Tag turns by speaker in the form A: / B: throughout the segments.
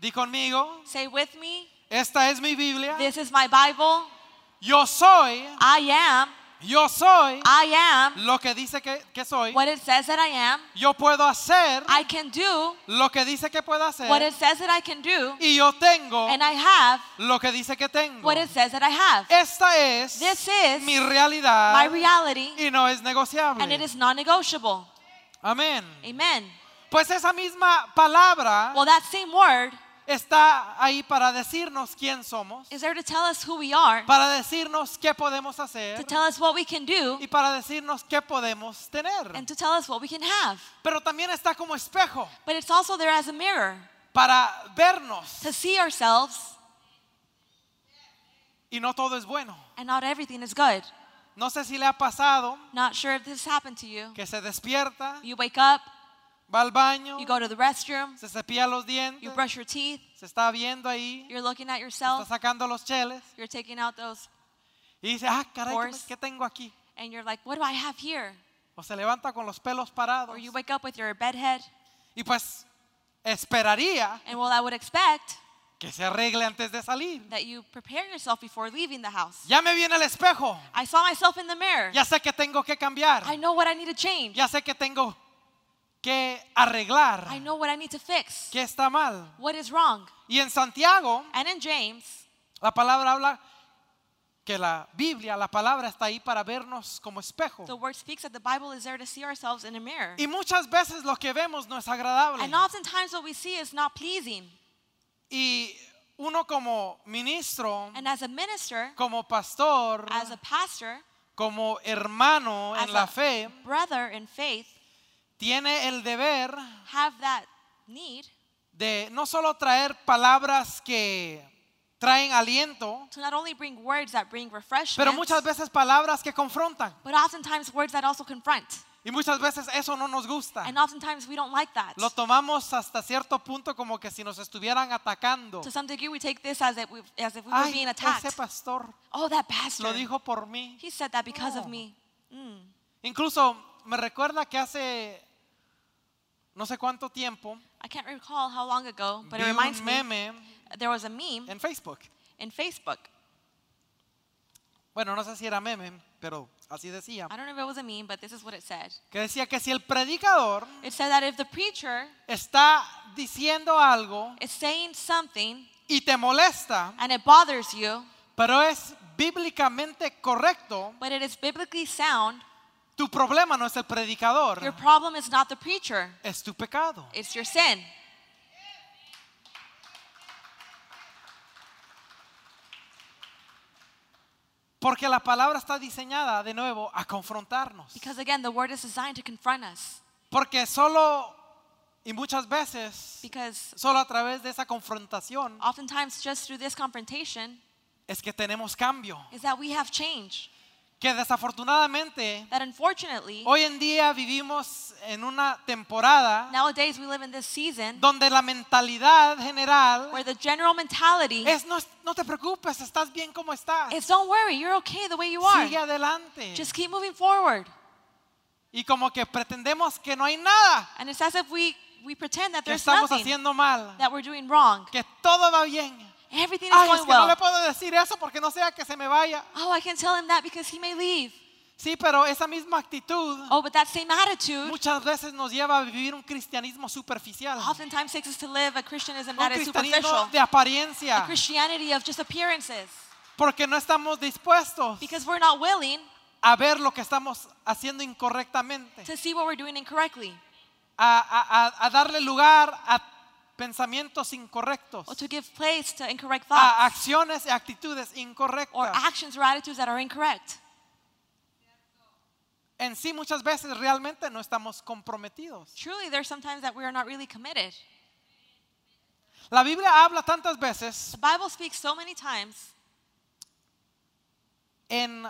A: Di conmigo,
B: Say with me,
A: esta es mi Biblia.
B: this is my Bible.
A: Yo soy,
B: I am,
A: yo soy
B: I am
A: lo que dice que, que soy.
B: what it says that I am.
A: Yo puedo hacer
B: I can do
A: lo que dice que puedo hacer.
B: what it says that I can do.
A: Y yo tengo
B: And I have
A: lo que dice que tengo.
B: what it says that I have.
A: Esta es
B: This is
A: mi realidad
B: my reality
A: y no es negociable.
B: and it is non negotiable.
A: Amén.
B: Amen.
A: Pues esa misma palabra
B: Well, that same word
A: está ahí para decirnos quién somos,
B: is there to tell us who we are,
A: para decirnos qué podemos
B: to
A: hacer
B: tell us what we can do,
A: y para decirnos qué podemos tener.
B: and to tell us what we can have.
A: Pero también está como espejo
B: But it's also there as a mirror
A: para vernos
B: to see ourselves,
A: y no todo es bueno.
B: and not everything is good.
A: No sé si le ha pasado
B: Not sure if this happened to you.
A: que se despierta,
B: You wake up,
A: va al baño,
B: you go to the restroom,
A: se cepilla los dientes,
B: you brush your teeth,
A: se está viendo ahí,
B: you're looking at
A: está
B: yourself,
A: sacando los cheles
B: you're taking out those,
A: y dice, ah, caray, ¿qué,
B: Horse.
A: qué tengo aquí?
B: and you're like, what do I have here?
A: O se levanta con los pelos parados
B: Or you wake up with your bed head,
A: y pues esperaría
B: and well, I would expect
A: que se arregle antes de salir.
B: that you prepare yourself before leaving the house.
A: Ya me viene el espejo,
B: I saw myself in the mirror.
A: ya sé que tengo que cambiar,
B: I know what I need to change.
A: ya sé que tengo que arreglar,
B: I know what I need to fix.
A: que está mal.
B: What is wrong?
A: Y en Santiago,
B: And in James,
A: la palabra habla que la Biblia, la palabra está ahí para vernos como espejo.
B: the word speaks that the Bible is there to see ourselves in a mirror.
A: Y muchas veces lo que vemos no es agradable.
B: And oftentimes what we see is not pleasing.
A: Y uno como ministro,
B: And as a minister,
A: como pastor,
B: as a pastor,
A: como hermano
B: as
A: en la
B: a
A: fe,
B: brother in faith,
A: tiene el deber
B: have that need
A: de no solo traer palabras que traen aliento,
B: to not only bring words that bring refreshment,
A: pero muchas veces palabras que confrontan.
B: but oftentimes words that also confront.
A: Y muchas veces eso no nos gusta.
B: And oftentimes we don't like that.
A: Lo tomamos hasta cierto punto como que si nos estuvieran atacando.
B: To some degree, we take this as if we, as if we were
A: Ay,
B: being
A: ese
B: attacked.
A: pastor
B: Oh, that pastor.
A: lo dijo por mí.
B: He said that because of me. Mm.
A: Incluso me recuerda que hace no sé cuánto tiempo
B: I can't recall how long ago, but it
A: vi
B: reminds
A: un
B: me
A: meme
B: there was a meme
A: en Facebook.
B: in Facebook.
A: Bueno, no sé si era meme, pero así decía.
B: I don't know if it was a meme, but this is what it said.
A: Que decía que si el predicador
B: It said that if the preacher
A: está diciendo algo
B: is saying something
A: y te molesta,
B: and it bothers you,
A: pero es bíblicamente correcto,
B: but it is biblically sound,
A: tu problema no es el predicador,
B: your problem is not the preacher,
A: es tu pecado.
B: it's your sin.
A: Porque la palabra está diseñada de nuevo a confrontarnos.
B: Because again, the word is designed to confront us.
A: Porque solo y muchas veces,
B: Because
A: solo a través de esa confrontación
B: oftentimes, just through this confrontation,
A: es que tenemos cambio.
B: is that we have change.
A: Que desafortunadamente
B: That unfortunately,
A: hoy en día vivimos en una temporada
B: nowadays we live in this season
A: donde la mentalidad general
B: where the general mentality
A: es no, no te preocupes, estás bien como estás.
B: don't worry, you're okay the way you are.
A: Sigue adelante.
B: Just keep moving forward.
A: Y como que pretendemos que no hay nada
B: And it's as if we, we pretend that
A: que
B: there's
A: estamos
B: nothing
A: haciendo mal,
B: that we're doing wrong.
A: que todo va bien.
B: Everything is
A: Ay, es
B: going
A: que no
B: well.
A: le puedo decir eso porque no sea que se me vaya.
B: Oh, I can tell him that because he may leave.
A: Sí, pero esa misma actitud
B: Oh, but that same attitude
A: muchas veces nos lleva a vivir un cristianismo superficial, un
B: oftentimes takes us to live a Christianism that is
A: cristianismo
B: superficial,
A: de
B: a
A: apariencia,
B: Christianity of just appearances,
A: porque no estamos dispuestos
B: because we're not willing
A: a ver lo que estamos haciendo incorrectamente,
B: to see what we're doing incorrectly
A: a, a- a- a darle lugar a pensamientos incorrectos,
B: or to give place to incorrect
A: a
B: thoughts
A: acciones y actitudes
B: or
A: incorrectas.
B: actions or attitudes that are incorrect.
A: En sí muchas veces realmente no estamos comprometidos.
B: Truly, there's sometimes that we are not really committed.
A: La Biblia habla tantas veces
B: The Bible speaks so many times
A: en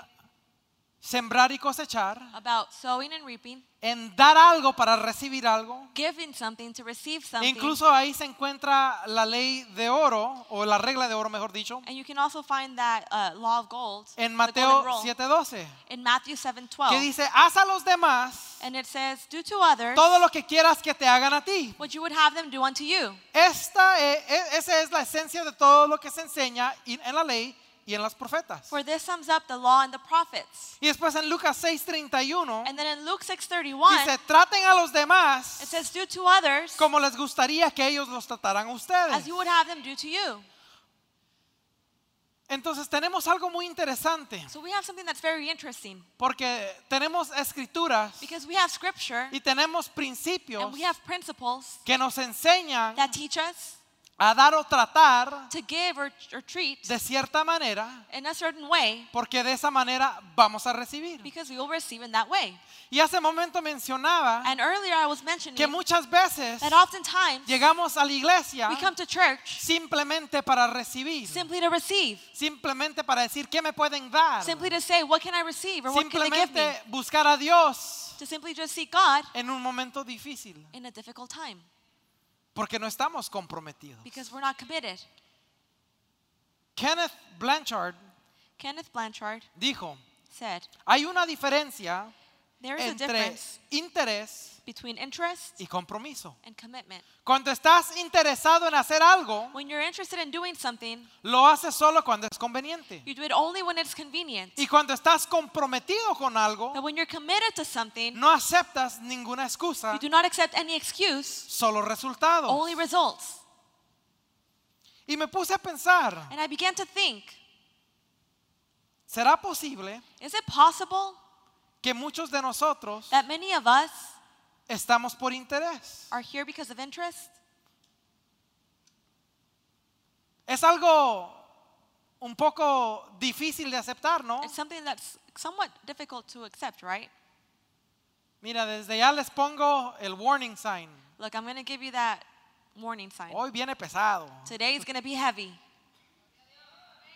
A: sembrar y cosechar,
B: about sowing and reaping,
A: en dar algo para recibir algo.
B: giving something to receive something.
A: Incluso ahí se encuentra la ley de oro, o la regla de oro, mejor dicho,
B: and you can also find that uh, law of gold
A: en Mateo
B: golden rule,
A: 7:12,
B: in Matthew 7:12.
A: que dice, haz a los demás
B: and it says, Do to others
A: todo lo que quieras que te hagan a ti.
B: what you would have them do unto you.
A: Esta e- e- esa es la esencia de todo lo que se enseña en la ley y en los profetas.
B: For this sums up the law and the prophets.
A: Y después en Lucas 6:31
B: And then in Luke 6:31,
A: dice, traten a los demás
B: it says, Do to others
A: como les gustaría que ellos los trataran a ustedes.
B: as you would have them do to you.
A: Entonces tenemos algo muy interesante,
B: So we have something that's very interesting
A: porque tenemos escrituras
B: because we have scripture
A: y tenemos principios
B: and we have principles
A: que nos enseñan
B: that teach us
A: a dar o tratar
B: to give or, or treat
A: de cierta manera,
B: in a certain way
A: porque de esa manera vamos a recibir.
B: because we will receive in that way.
A: Y hace momento mencionaba
B: And earlier I was mentioning
A: que muchas veces
B: that oftentimes
A: llegamos a la iglesia
B: we come to church
A: simplemente para recibir,
B: simply to receive,
A: simplemente para decir qué me pueden dar,
B: simply to say, What can I receive or what can they give me?
A: simplemente buscar a Dios
B: To simply just seek God
A: en un momento difícil,
B: in a difficult time
A: porque no estamos comprometidos.
B: because we're not committed.
A: Kenneth Blanchard
B: Kenneth Blanchard
A: dijo,
B: said,
A: hay una diferencia
B: There is a
A: entre
B: difference
A: interés
B: between interest
A: y compromiso.
B: and commitment.
A: Cuando estás interesado en hacer algo,
B: When you're interested in doing something,
A: lo haces solo cuando es conveniente.
B: you do it only when it's convenient.
A: Y cuando estás comprometido con algo,
B: But when you're committed to something,
A: no aceptas ninguna excusa,
B: you do not accept any excuse,
A: solo resultados.
B: only results.
A: Y me puse a pensar,
B: And I began to think,
A: ¿será posible
B: is it possible
A: que muchos de nosotros
B: that many of us
A: estamos por interés?
B: are here because of interest?
A: Es algo un poco difícil de aceptar, ¿no?
B: It's something that's somewhat difficult to accept, right?
A: Mira, desde ya les pongo el warning sign.
B: Look, I'm going to give you that warning sign.
A: Hoy viene pesado,
B: Today is going to be heavy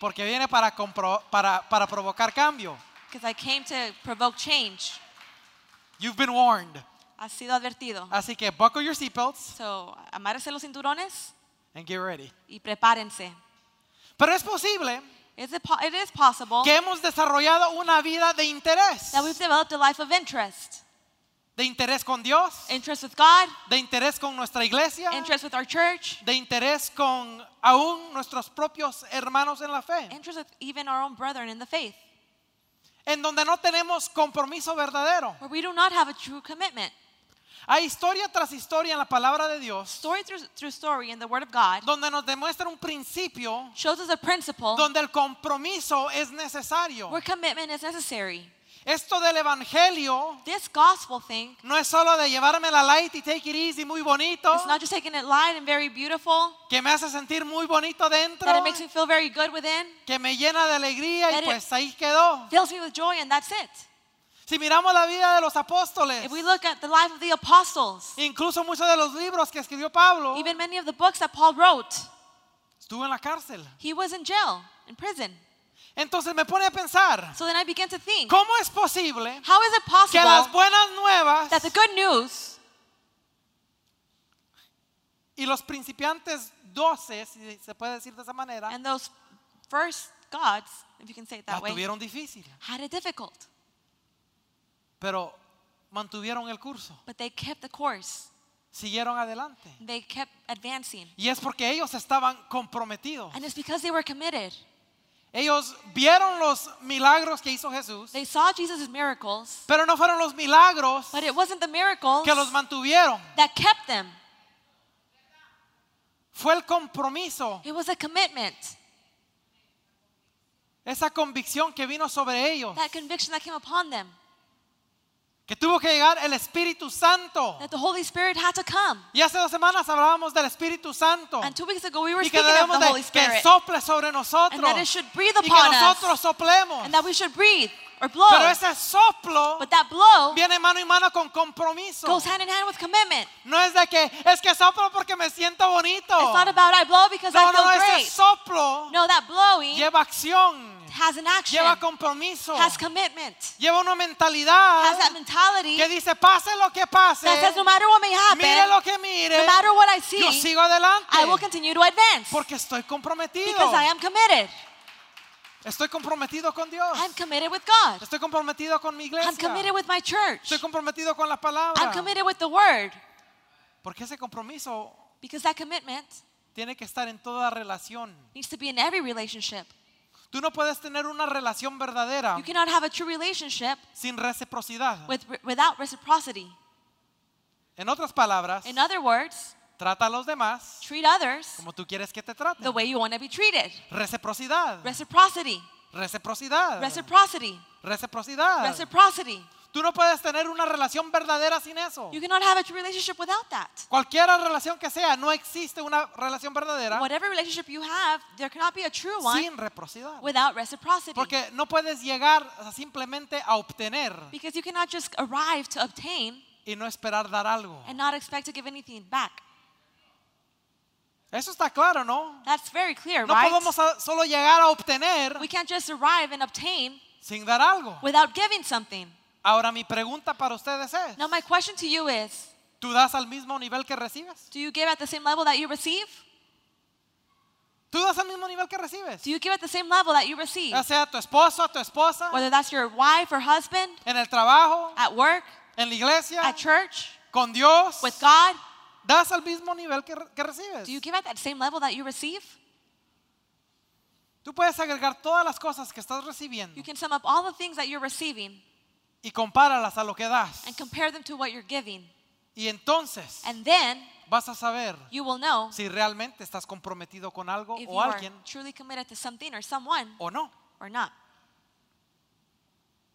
A: porque viene para, compro- para, para provocar cambio.
B: because I came to provoke change.
A: You've been warned.
B: Ha sido advertido.
A: Así que buckle your seatbelts
B: So, amárrense los cinturones
A: and get ready.
B: y prepárense.
A: Pero es posible
B: Is it, po- it is possible
A: que hemos desarrollado una vida de interés.
B: that we've developed a life of interest.
A: De interés con Dios,
B: Interest with God,
A: de interés con nuestra iglesia,
B: interest with our church,
A: de interés con aún nuestros propios hermanos en la fe,
B: interest with even our own brethren in the faith,
A: en donde no tenemos compromiso verdadero.
B: where we do not have a true commitment.
A: Hay historia tras historia en la palabra de Dios
B: Story through, through story in the Word of God
A: donde nos demuestra un principio
B: shows us a principle
A: donde el compromiso es necesario.
B: where commitment is necessary.
A: Esto del evangelio
B: This gospel thing
A: no es solo de llevarme la light y take it easy muy bonito,
B: is not just taking it light and very beautiful,
A: que me hace sentir muy bonito dentro,
B: that it makes me feel very good within,
A: que me llena de alegría y pues ahí quedó.
B: fills me with joy, and that's it.
A: Si miramos la vida de los apóstoles,
B: If we look at the life of the apostles,
A: incluso muchos de los libros que escribió Pablo,
B: even many of the books that Paul wrote,
A: estuvo en la cárcel.
B: he was in jail, in prison.
A: Entonces me pone a pensar,
B: So then I began to think,
A: ¿cómo es posible
B: how is it
A: que las
B: possible
A: buenas nuevas
B: that the good news
A: y los principiantes 12, si se puede decir de esa manera,
B: and those first gods, if you can say it
A: la
B: that way,
A: tuvieron difícil,
B: had it difficult,
A: pero mantuvieron el curso,
B: but they kept the course.
A: siguieron adelante.
B: They kept advancing.
A: Y es porque ellos estaban comprometidos.
B: And it's because they were committed.
A: Ellos vieron los milagros que hizo Jesús,
B: They saw Jesus' miracles,
A: pero no fueron los milagros
B: but it wasn't the miracles
A: que los mantuvieron.
B: that kept them.
A: Fue el compromiso,
B: It was a commitment,
A: esa convicción que vino sobre ellos,
B: that conviction that came upon them,
A: que tuvo que llegar el Espíritu Santo.
B: that the Holy Spirit had to come.
A: Y hace dos semanas hablábamos del Espíritu Santo
B: And two weeks ago, we were
A: y que
B: speaking of the Holy
A: que
B: Spirit
A: sople sobre
B: and
A: nosotros
B: that it should breathe
A: y que
B: upon us
A: nosotros soplemos.
B: and that we should breathe. Or blow.
A: Pero ese soplo
B: But that blow
A: viene mano y mano con compromiso.
B: goes hand in hand with commitment.
A: No es de que es que soplo porque me siento bonito.
B: It's not about I blow because
A: No,
B: I feel
A: no, ese
B: great.
A: soplo
B: No, that blowing
A: lleva acción,
B: has an action,
A: lleva compromiso,
B: has commitment,
A: lleva una
B: has
A: mentalidad
B: that mentality
A: que dice pase lo que pase,
B: that says no matter what may
A: mire
B: happen,
A: lo que mire,
B: no matter what I
A: yo
B: see,
A: sigo adelante
B: I will continue to advance
A: porque estoy comprometido.
B: because I am committed.
A: Estoy comprometido con Dios.
B: I'm committed with God.
A: Estoy comprometido con mi
B: I'm
A: iglesia.
B: committed with my church.
A: Estoy comprometido con la palabra.
B: I'm committed with the word
A: Porque ese compromiso
B: because that commitment
A: tiene que estar en toda relación.
B: needs to be in every relationship.
A: Tú no puedes tener una relación verdadera
B: You cannot have a true relationship
A: sin reciprocidad.
B: with, without reciprocity.
A: En otras palabras,
B: In other words,
A: trata a los demás
B: treat others
A: como tú quieres que te traten.
B: the way you want to be treated.
A: Reciprocidad.
B: Reciprocity.
A: Reciprocidad.
B: Reciprocity.
A: Reciprocidad.
B: Reciprocity.
A: Tú no puedes tener una relación verdadera sin eso.
B: You cannot have a true relationship without that.
A: Cualquier relación que sea, no existe una relación verdadera
B: Whatever relationship you have, there cannot be a true one
A: sin reciprocidad.
B: without reciprocity.
A: Porque no puedes llegar a simplemente a obtener
B: Because you cannot just arrive to obtain
A: y no esperar dar algo.
B: and not expect to give anything back.
A: Eso está claro, ¿no?
B: That's very clear,
A: No
B: right?
A: podemos a- solo llegar a obtener
B: We can't just arrive and obtain
A: sin dar algo.
B: without giving something.
A: Ahora mi pregunta para ustedes es,
B: Now, my question to you is
A: ¿tú das al mismo nivel que recibes?
B: do you give at the same level that you receive?
A: ¿Tú das al mismo nivel que recibes?
B: Do you give at the same level that you receive?
A: Ya sea tu esposo, tu esposa,
B: Whether that's your wife or husband,
A: en el trabajo,
B: at work,
A: en la iglesia,
B: at church,
A: con Dios,
B: with God,
A: das al mismo nivel que, que recibes.
B: do you give at that same level that you receive?
A: Tú puedes agregar todas las cosas que estás recibiendo
B: You can sum up all the things that you're receiving
A: y compáralas a lo que das.
B: and compare them to what you're giving.
A: Y entonces
B: And then
A: vas a saber
B: you will know
A: si realmente estás comprometido con algo
B: if you
A: o
B: are
A: alguien
B: truly committed to something or someone
A: o no.
B: or not.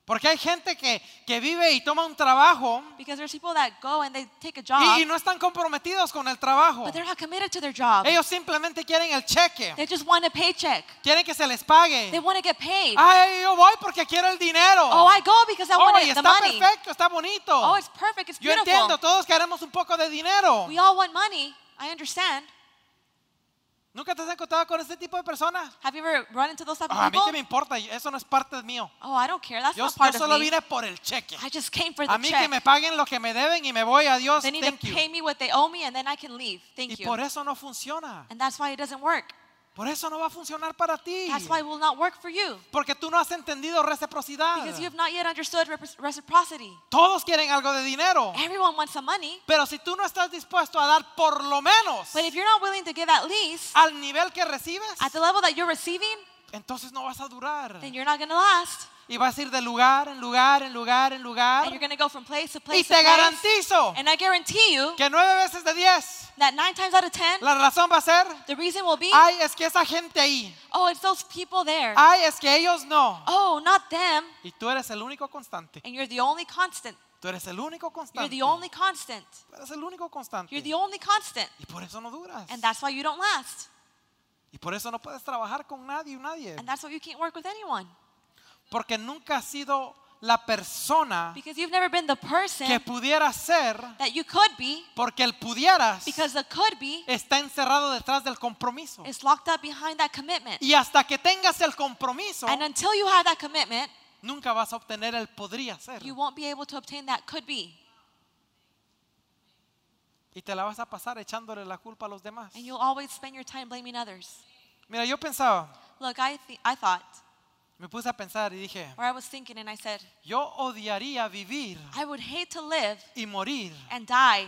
A: Porque hay gente que, que vive y toma un trabajo
B: Because there's people that go and they take a
A: y,
B: job,
A: y no están comprometidos con el trabajo.
B: but they're not committed to their job.
A: Ellos simplemente quieren el cheque,
B: They just want a paycheck.
A: quieren que se les pague.
B: They want to get paid.
A: Ay, yo voy porque quiero el dinero.
B: Oh, I go because I
A: Oh,
B: want
A: y
B: it, the
A: está
B: money.
A: perfecto, está bonito.
B: Oh, it's perfect. It's
A: Yo entiendo, todos queremos un poco de dinero.
B: We all want money. I understand.
A: ¿Nunca te has encontrado con este tipo de personas?
B: Have you ever run into those type of
A: Ah, a mí
B: people?
A: que me importa, eso no es parte mío.
B: Oh, I don't care. That's
A: Yo,
B: not
A: yo
B: part
A: solo
B: of me.
A: vine por el cheque.
B: I just came for the
A: A mí que
B: check.
A: me paguen lo que me deben y me voy, adiós,
B: They need
A: thank
B: to
A: you.
B: pay me what they owe me and then I can leave. Thank
A: Y
B: you.
A: por eso no funciona.
B: And that's why it doesn't work.
A: Por eso no va a funcionar para ti.
B: That's why it will not work for you.
A: Porque tú no has entendido reciprocidad.
B: Because you have not yet understood reciprocity.
A: Todos quieren algo de dinero.
B: Everyone wants some money,
A: Pero si tú no estás dispuesto a dar por lo menos
B: but if you're not willing to give at least
A: al nivel que recibes,
B: at the level that you're receiving,
A: entonces no vas a durar.
B: then you're not going to last.
A: Y vas a ir de lugar en lugar, en lugar, en lugar.
B: And you're going to go from place to
A: Y
B: place to
A: te
B: place.
A: garantizo
B: And I guarantee you
A: que nueve veces de diez,
B: that nine times out of ten,
A: la razón va a ser,
B: the reason will be,
A: ay, es que esa gente ahí,
B: oh, it's those people there.
A: ay, es que ellos no.
B: Oh, not them.
A: Y tú eres el único constante.
B: And you're the only constant.
A: Tú eres el único
B: You're
A: constante.
B: the only constant.
A: Tú eres el único constante.
B: You're the only constant.
A: Y por eso no duras.
B: And that's why you don't last.
A: Y por eso no puedes trabajar con nadie nadie.
B: And that's why you can't work with anyone.
A: Porque nunca has sido la persona
B: Because you've never been the person
A: que pudiera ser,
B: that you could be,
A: porque el pudieras
B: because the could be
A: está encerrado detrás del compromiso.
B: is locked up behind that commitment.
A: Y hasta que tengas el compromiso,
B: And until you have that commitment,
A: nunca vas a obtener el podría ser.
B: you won't be able to obtain that could be.
A: Y te la vas a pasar echándole la culpa a los demás.
B: And you'll always spend your time blaming others.
A: Mira, yo pensaba,
B: Look, I, th- I thought,
A: me puse a pensar y dije,
B: or I was thinking, and I said,
A: yo odiaría vivir
B: I would hate to live
A: y morir
B: and die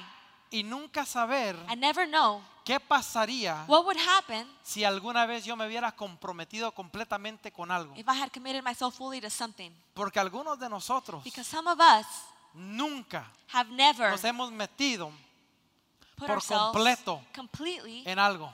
A: y nunca saber
B: and never know
A: qué pasaría
B: what would happen
A: si alguna vez yo me hubiera comprometido completamente con algo.
B: if I had committed myself fully to something.
A: Porque algunos de nosotros
B: Because some of us
A: nunca
B: have never
A: nos hemos metido por completo
B: completely
A: en algo.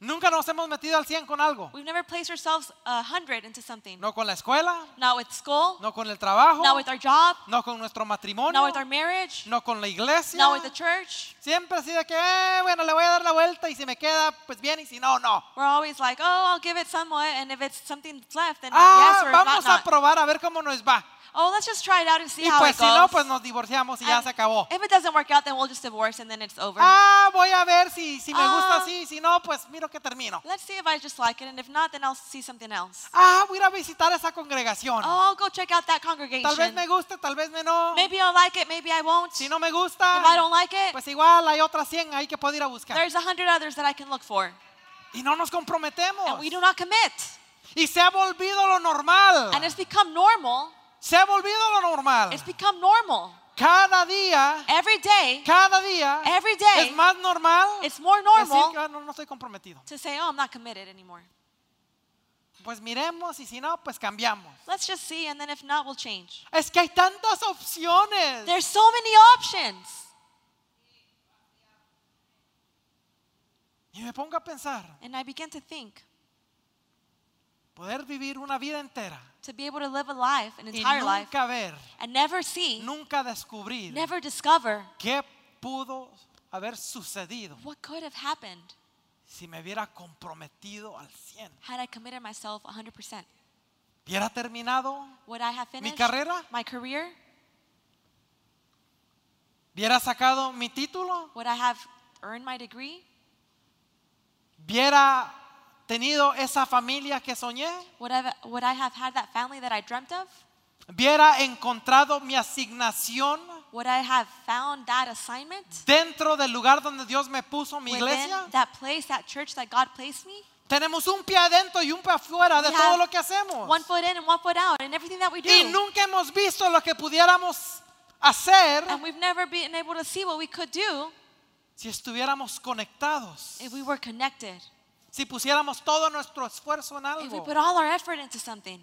A: Nunca nos hemos metido al 100 con algo.
B: We've never placed ourselves a hundred into something.
A: No con la escuela,
B: Not with school,
A: no con el trabajo,
B: not with our job,
A: no con nuestro matrimonio,
B: not with our marriage,
A: no con la iglesia.
B: not with the church.
A: Siempre así de que, eh, bueno, le voy a dar la vuelta y si me queda, pues bien, y si no, no.
B: We're always like, oh, I'll give it somewhat, and if it's something that's left, then
A: Ah,
B: yes or
A: vamos
B: not,
A: a probar a ver cómo nos va.
B: Oh, let's just try it out and see
A: Y
B: how
A: pues
B: it
A: si no,
B: goes.
A: pues nos divorciamos y ya
B: And
A: se acabó.
B: If it doesn't work out, then we'll just divorce and then it's over.
A: Ah, voy a ver si, si me gusta
B: Ah.
A: así, si no, pues que termino.
B: Let's see if I just like it, and if not, then I'll see something else.
A: Ah, voy a ir a visitar esa congregación.
B: Oh, I'll go check out that
A: Tal vez
B: congregation.
A: me guste, tal vez me no.
B: Maybe I'll like it, maybe I won't.
A: Si no me
B: If
A: gusta,
B: I don't like it,
A: pues igual hay otras 100 ahí que puedo ir a buscar.
B: there's a hundred others that I can look for.
A: Y no nos comprometemos.
B: And we do not commit.
A: Y se ha volvido lo normal.
B: And it's become normal.
A: Se ha volvido lo normal.
B: It's become normal.
A: Cada día,
B: Every day,
A: cada día
B: Every day,
A: es más normal
B: it's more
A: decir
B: normal
A: que "Ah, no, no estoy comprometido.
B: to say, oh, I'm not committed anymore.
A: Pues miremos y si no, pues cambiamos.
B: Let's just see, and then if not, we'll change.
A: Es que hay tantas opciones.
B: There's so many options.
A: Y me pongo a pensar,
B: And I begin to think
A: poder vivir una vida entera
B: to be able to live a life, an
A: y
B: entire life,
A: nunca ver,
B: and never see,
A: nunca descubrir
B: never discover
A: qué pudo haber sucedido
B: what could have happened
A: si me hubiera comprometido al 100.
B: had I committed myself 100%.
A: Hubiera terminado,
B: Would I have finished
A: carrera?
B: my career?
A: hubiera sacado mi título,
B: Would I have earned my degree?
A: hubiera tenido esa familia que soñé,
B: Would I, would I have had that family that I dreamt of?
A: hubiera encontrado mi asignación
B: Would I have found that assignment
A: dentro del lugar donde Dios me puso mi iglesia.
B: that place, that church that God placed me?
A: Tenemos un pie adentro y un pie afuera de todo lo que hacemos.
B: One foot in and one foot out in everything that we do.
A: Y nunca hemos visto lo que pudiéramos hacer
B: And we've never been able to see what we could do
A: si estuviéramos conectados,
B: if we were connected.
A: Si pusiéramos todo nuestro esfuerzo en
B: If we
A: algo.
B: put all our effort into something.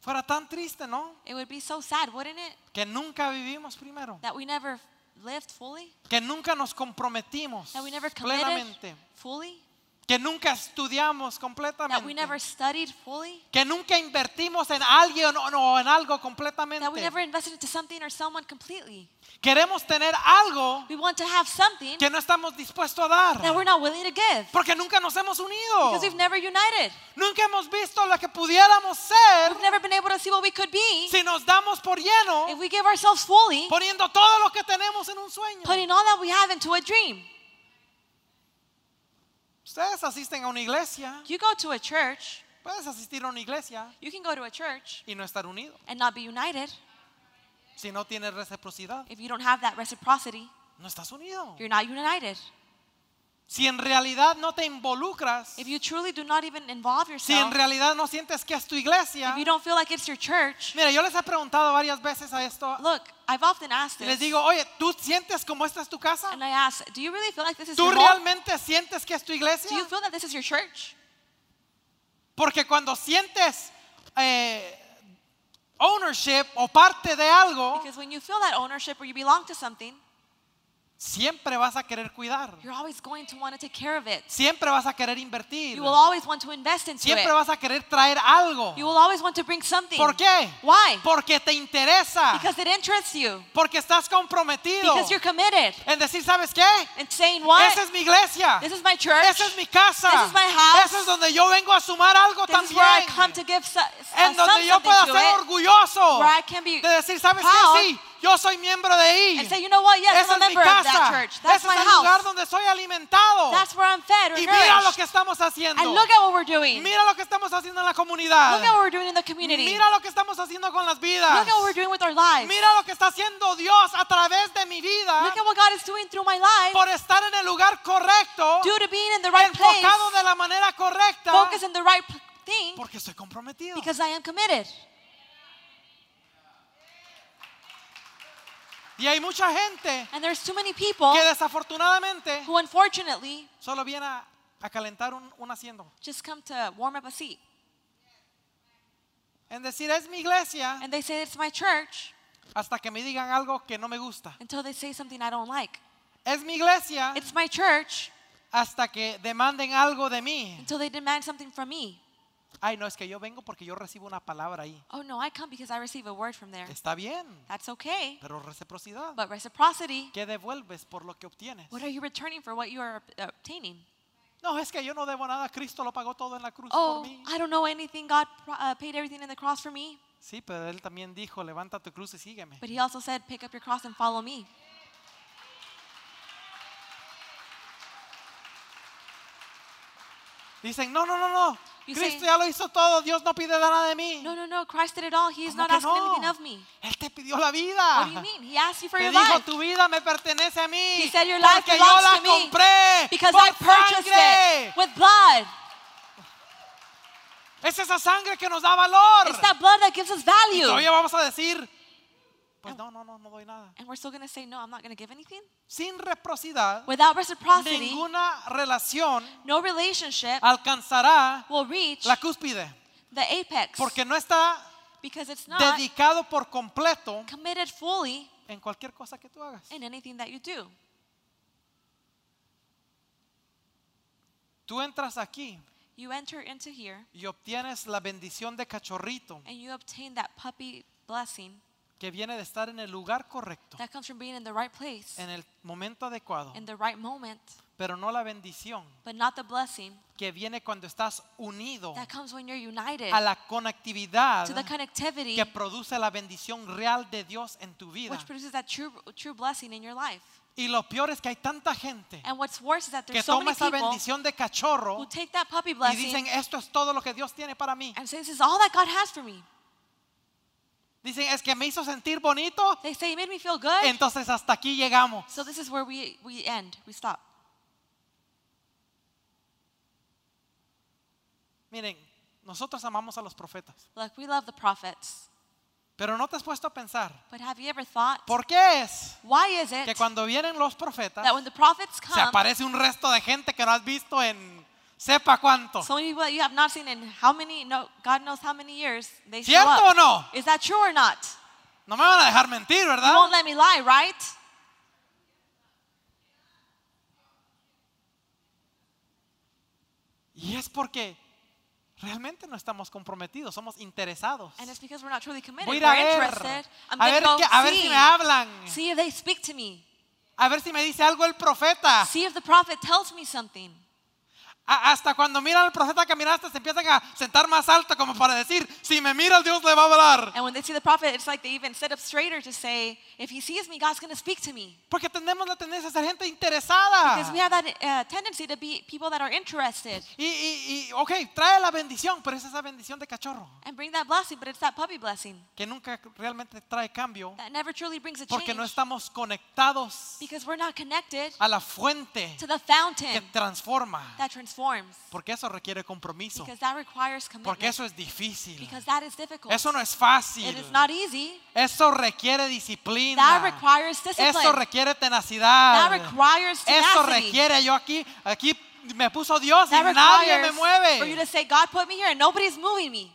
A: Fuera tan triste, ¿no?
B: It would be so sad, wouldn't it?
A: Que nunca vivimos primero,
B: That we never lived fully,
A: que nunca nos comprometimos
B: that we never committed
A: plenamente,
B: fully,
A: que nunca estudiamos
B: that we
A: completamente,
B: never studied fully,
A: que nunca invertimos en alguien o no, en algo
B: that we
A: completamente.
B: never invested into something or someone completely.
A: Queremos tener algo
B: We want to have something
A: que no estamos dispuestos a dar.
B: we're not willing to give
A: Porque nunca nos hemos unido.
B: because we've never united.
A: Nunca hemos visto lo que pudiéramos ser
B: We've never been able to see what we could be
A: si nos damos por lleno
B: if we give ourselves fully,
A: poniendo todo lo que tenemos en un sueño.
B: putting all that we have into a dream.
A: Ustedes asisten a una iglesia,
B: You go to a church,
A: puedes asistir a una iglesia
B: you can go to a church
A: y no estar unido
B: and not be united
A: si no tienes reciprocidad.
B: if you don't have that reciprocity.
A: No estás unido.
B: You're not united.
A: Si en realidad no te involucras,
B: If you truly do not even involve
A: si en
B: yourself,
A: realidad no sientes que es tu iglesia,
B: if you don't feel like it's your church,
A: mira, yo les he preguntado varias veces a esto
B: look, I've often asked
A: y les
B: this,
A: digo, oye, ¿tú sientes como esta es tu casa?
B: and I ask, do you really feel like this is
A: ¿Tú
B: your home?
A: realmente sientes que es tu iglesia?
B: Do you feel that this is your church?
A: Porque cuando sientes eh, ownership o parte de algo,
B: Because when you feel that ownership or you belong to something,
A: siempre vas a querer cuidar.
B: you're always going to want to take care of it.
A: Siempre vas a querer invertir.
B: You will always want to invest into
A: Siempre
B: it.
A: vas a querer traer algo.
B: You will always want to bring something.
A: ¿Por qué?
B: Why?
A: Porque te interesa.
B: Because it interests you.
A: Porque estás comprometido.
B: Because you're committed.
A: En decir, ¿sabes qué?
B: And saying what?
A: Esa es mi iglesia.
B: This is my church.
A: Esa es mi casa.
B: This is my house.
A: Esa es donde yo vengo a sumar algo
B: This is where I
A: también.
B: come to give so, uh,
A: En
B: some
A: donde yo pueda ser orgulloso.
B: Where I can be
A: De decir, ¿sabes qué? Sí, yo soy miembro de ahí.
B: and say, you know what? Yes,
A: Esa
B: I'm a
A: es mi
B: member of that
A: casa.
B: church. That's
A: Ese
B: my
A: es el lugar
B: house.
A: donde soy alimentado.
B: That's where I'm fed or
A: Y mira lo
B: nourished.
A: que estamos haciendo.
B: And look at what we're doing.
A: Mira lo que estamos haciendo en la comunidad.
B: Look at what we're doing in the community.
A: Mira lo que estamos haciendo con las vidas.
B: Look at what we're doing with our lives.
A: Mira lo que está haciendo Dios a través de mi vida
B: Look at what God is doing through my life.
A: por estar en el lugar correcto,
B: Due to being in the right place.
A: enfocado de la manera correcta,
B: Focus on the right thing
A: porque estoy comprometido.
B: because I am committed.
A: Y hay mucha gente
B: And there's too many people
A: que desafortunadamente
B: who unfortunately
A: solo viene a, a calentar un, un asiento.
B: just come to warm up a seat.
A: En decir, es mi iglesia,
B: And they say it's my church
A: hasta que me digan algo que no me gusta.
B: until they say something I don't like.
A: Es mi iglesia
B: It's my church
A: hasta que demanden algo de mí.
B: until they demand something from me.
A: Ay, no, es que yo vengo porque yo recibo una palabra ahí.
B: Oh no, I come because I receive a word from there.
A: Está bien,
B: That's okay.
A: pero reciprocidad.
B: But reciprocity,
A: ¿Qué devuelves por lo que obtienes?
B: what are you returning for what you are obtaining?
A: No, es que yo no debo nada. Cristo lo pagó todo en la cruz
B: Oh,
A: por mí.
B: I don't know anything. God pro- uh, paid everything in the cross for me.
A: Sí, pero él también dijo, levanta tu cruz y sígueme.
B: But he also said, pick up your cross and follow me.
A: Dicen, no, no, no, no. Cristo
B: say-
A: ya lo hizo todo. Dios no pide nada de mí.
B: No, no, no. Christ did it all. He's
A: ¿Cómo
B: not asking anything
A: no?
B: of me.
A: Él te pidió la vida.
B: What do you mean? He asked you for
A: Te
B: your
A: dijo,
B: life.
A: tu vida me pertenece a mí.
B: He said, "Your life
A: porque yo la
B: to me
A: compré
B: Because I purchased
A: sangre.
B: it with blood.
A: Es esa sangre que nos da valor.
B: It's that blood that gives us
A: Y
B: value.
A: todavía vamos a decir, pues no, no, no, no doy nada.
B: And we're still going to say, no, I'm not going to give anything.
A: Sin reciprocidad,
B: Without reciprocity,
A: ninguna relación
B: no relationship
A: alcanzará
B: will reach
A: la cúspide.
B: the apex
A: Porque no está
B: because it's not
A: dedicado por completo
B: committed fully
A: en cualquier cosa que tú hagas.
B: in anything that you do.
A: Tú entras aquí
B: You enter into here
A: y obtienes la bendición de cachorrito
B: and you obtain that puppy blessing
A: que viene de estar en el lugar correcto,
B: that comes from being in the right place,
A: en el momento adecuado,
B: in the right moment,
A: pero no la bendición
B: but not the blessing
A: que viene cuando estás unido
B: that comes when you're united
A: a la conectividad
B: to the connectivity
A: que produce la bendición real de Dios en tu vida.
B: which produces that true, true blessing in your life.
A: Y lo peor es que hay tanta gente
B: And what's worse is that
A: que
B: there's so
A: toma
B: many
A: esa
B: people
A: bendición de cachorro
B: who take that puppy
A: y
B: blessing
A: dicen, esto es todo lo que Dios tiene para mí.
B: and say, this is all that God has for me.
A: Dicen, es que me hizo sentir bonito,
B: They say, it made me feel good.
A: entonces hasta aquí llegamos.
B: So this is where we, we end, we stop.
A: Miren, nosotros amamos a los profetas,
B: Look, we love the prophets.
A: pero no te has puesto a pensar,
B: But have you ever thought,
A: ¿por qué es
B: why is
A: que
B: it
A: cuando vienen los profetas
B: that when the prophets
A: se
B: come,
A: aparece un resto de gente que no has visto en sepa cuánto?
B: so many people that you have not seen in how many, no, God knows how many years, they show
A: ¿Cierto o
B: up.
A: no?
B: Is that true or not?
A: No me van a dejar mentir,
B: You
A: ¿verdad?
B: won't let me lie, right?
A: Y es porque realmente no estamos comprometidos, somos interesados.
B: And it's because we're not truly committed.
A: Voy a ir a
B: we're
A: ver,
B: interested. I'm
A: a ver, qué- a ver
B: see,
A: si me hablan,
B: see if they speak to me.
A: a ver si me dice algo el profeta.
B: See if the prophet tells me something.
A: Hasta cuando miran al profeta caminar, hasta se empiezan a sentar más alto como para decir, si me mira Dios le va a hablar.
B: And when they see the prophet, it's like they even sit up straighter to say, if he sees me, God's going to speak to me.
A: Porque tenemos la tendencia a ser gente interesada.
B: Because we have that uh, tendency to be people that are interested
A: Y, y, y, ok, trae la bendición, pero es esa bendición de cachorro,
B: and bring that blessing, but it's that puppy blessing
A: que nunca realmente trae cambio,
B: that never truly brings a
A: porque
B: change
A: no estamos conectados
B: because we're not connected
A: a la fuente
B: to the
A: que
B: fountain
A: transforma.
B: that transforms.
A: Porque eso requiere compromiso,
B: Because that requires
A: porque
B: commitment.
A: eso es difícil.
B: Because that is difficult.
A: Eso no es fácil.
B: It is not easy.
A: Eso requiere
B: That
A: disciplina.
B: requires
A: Eso requiere
B: That
A: tenacidad.
B: requires
A: Eso requiere yo aquí, aquí me puso Dios y
B: That
A: nadie me
B: requires for you to
A: mueve.
B: say, God put me here and nobody's moving me.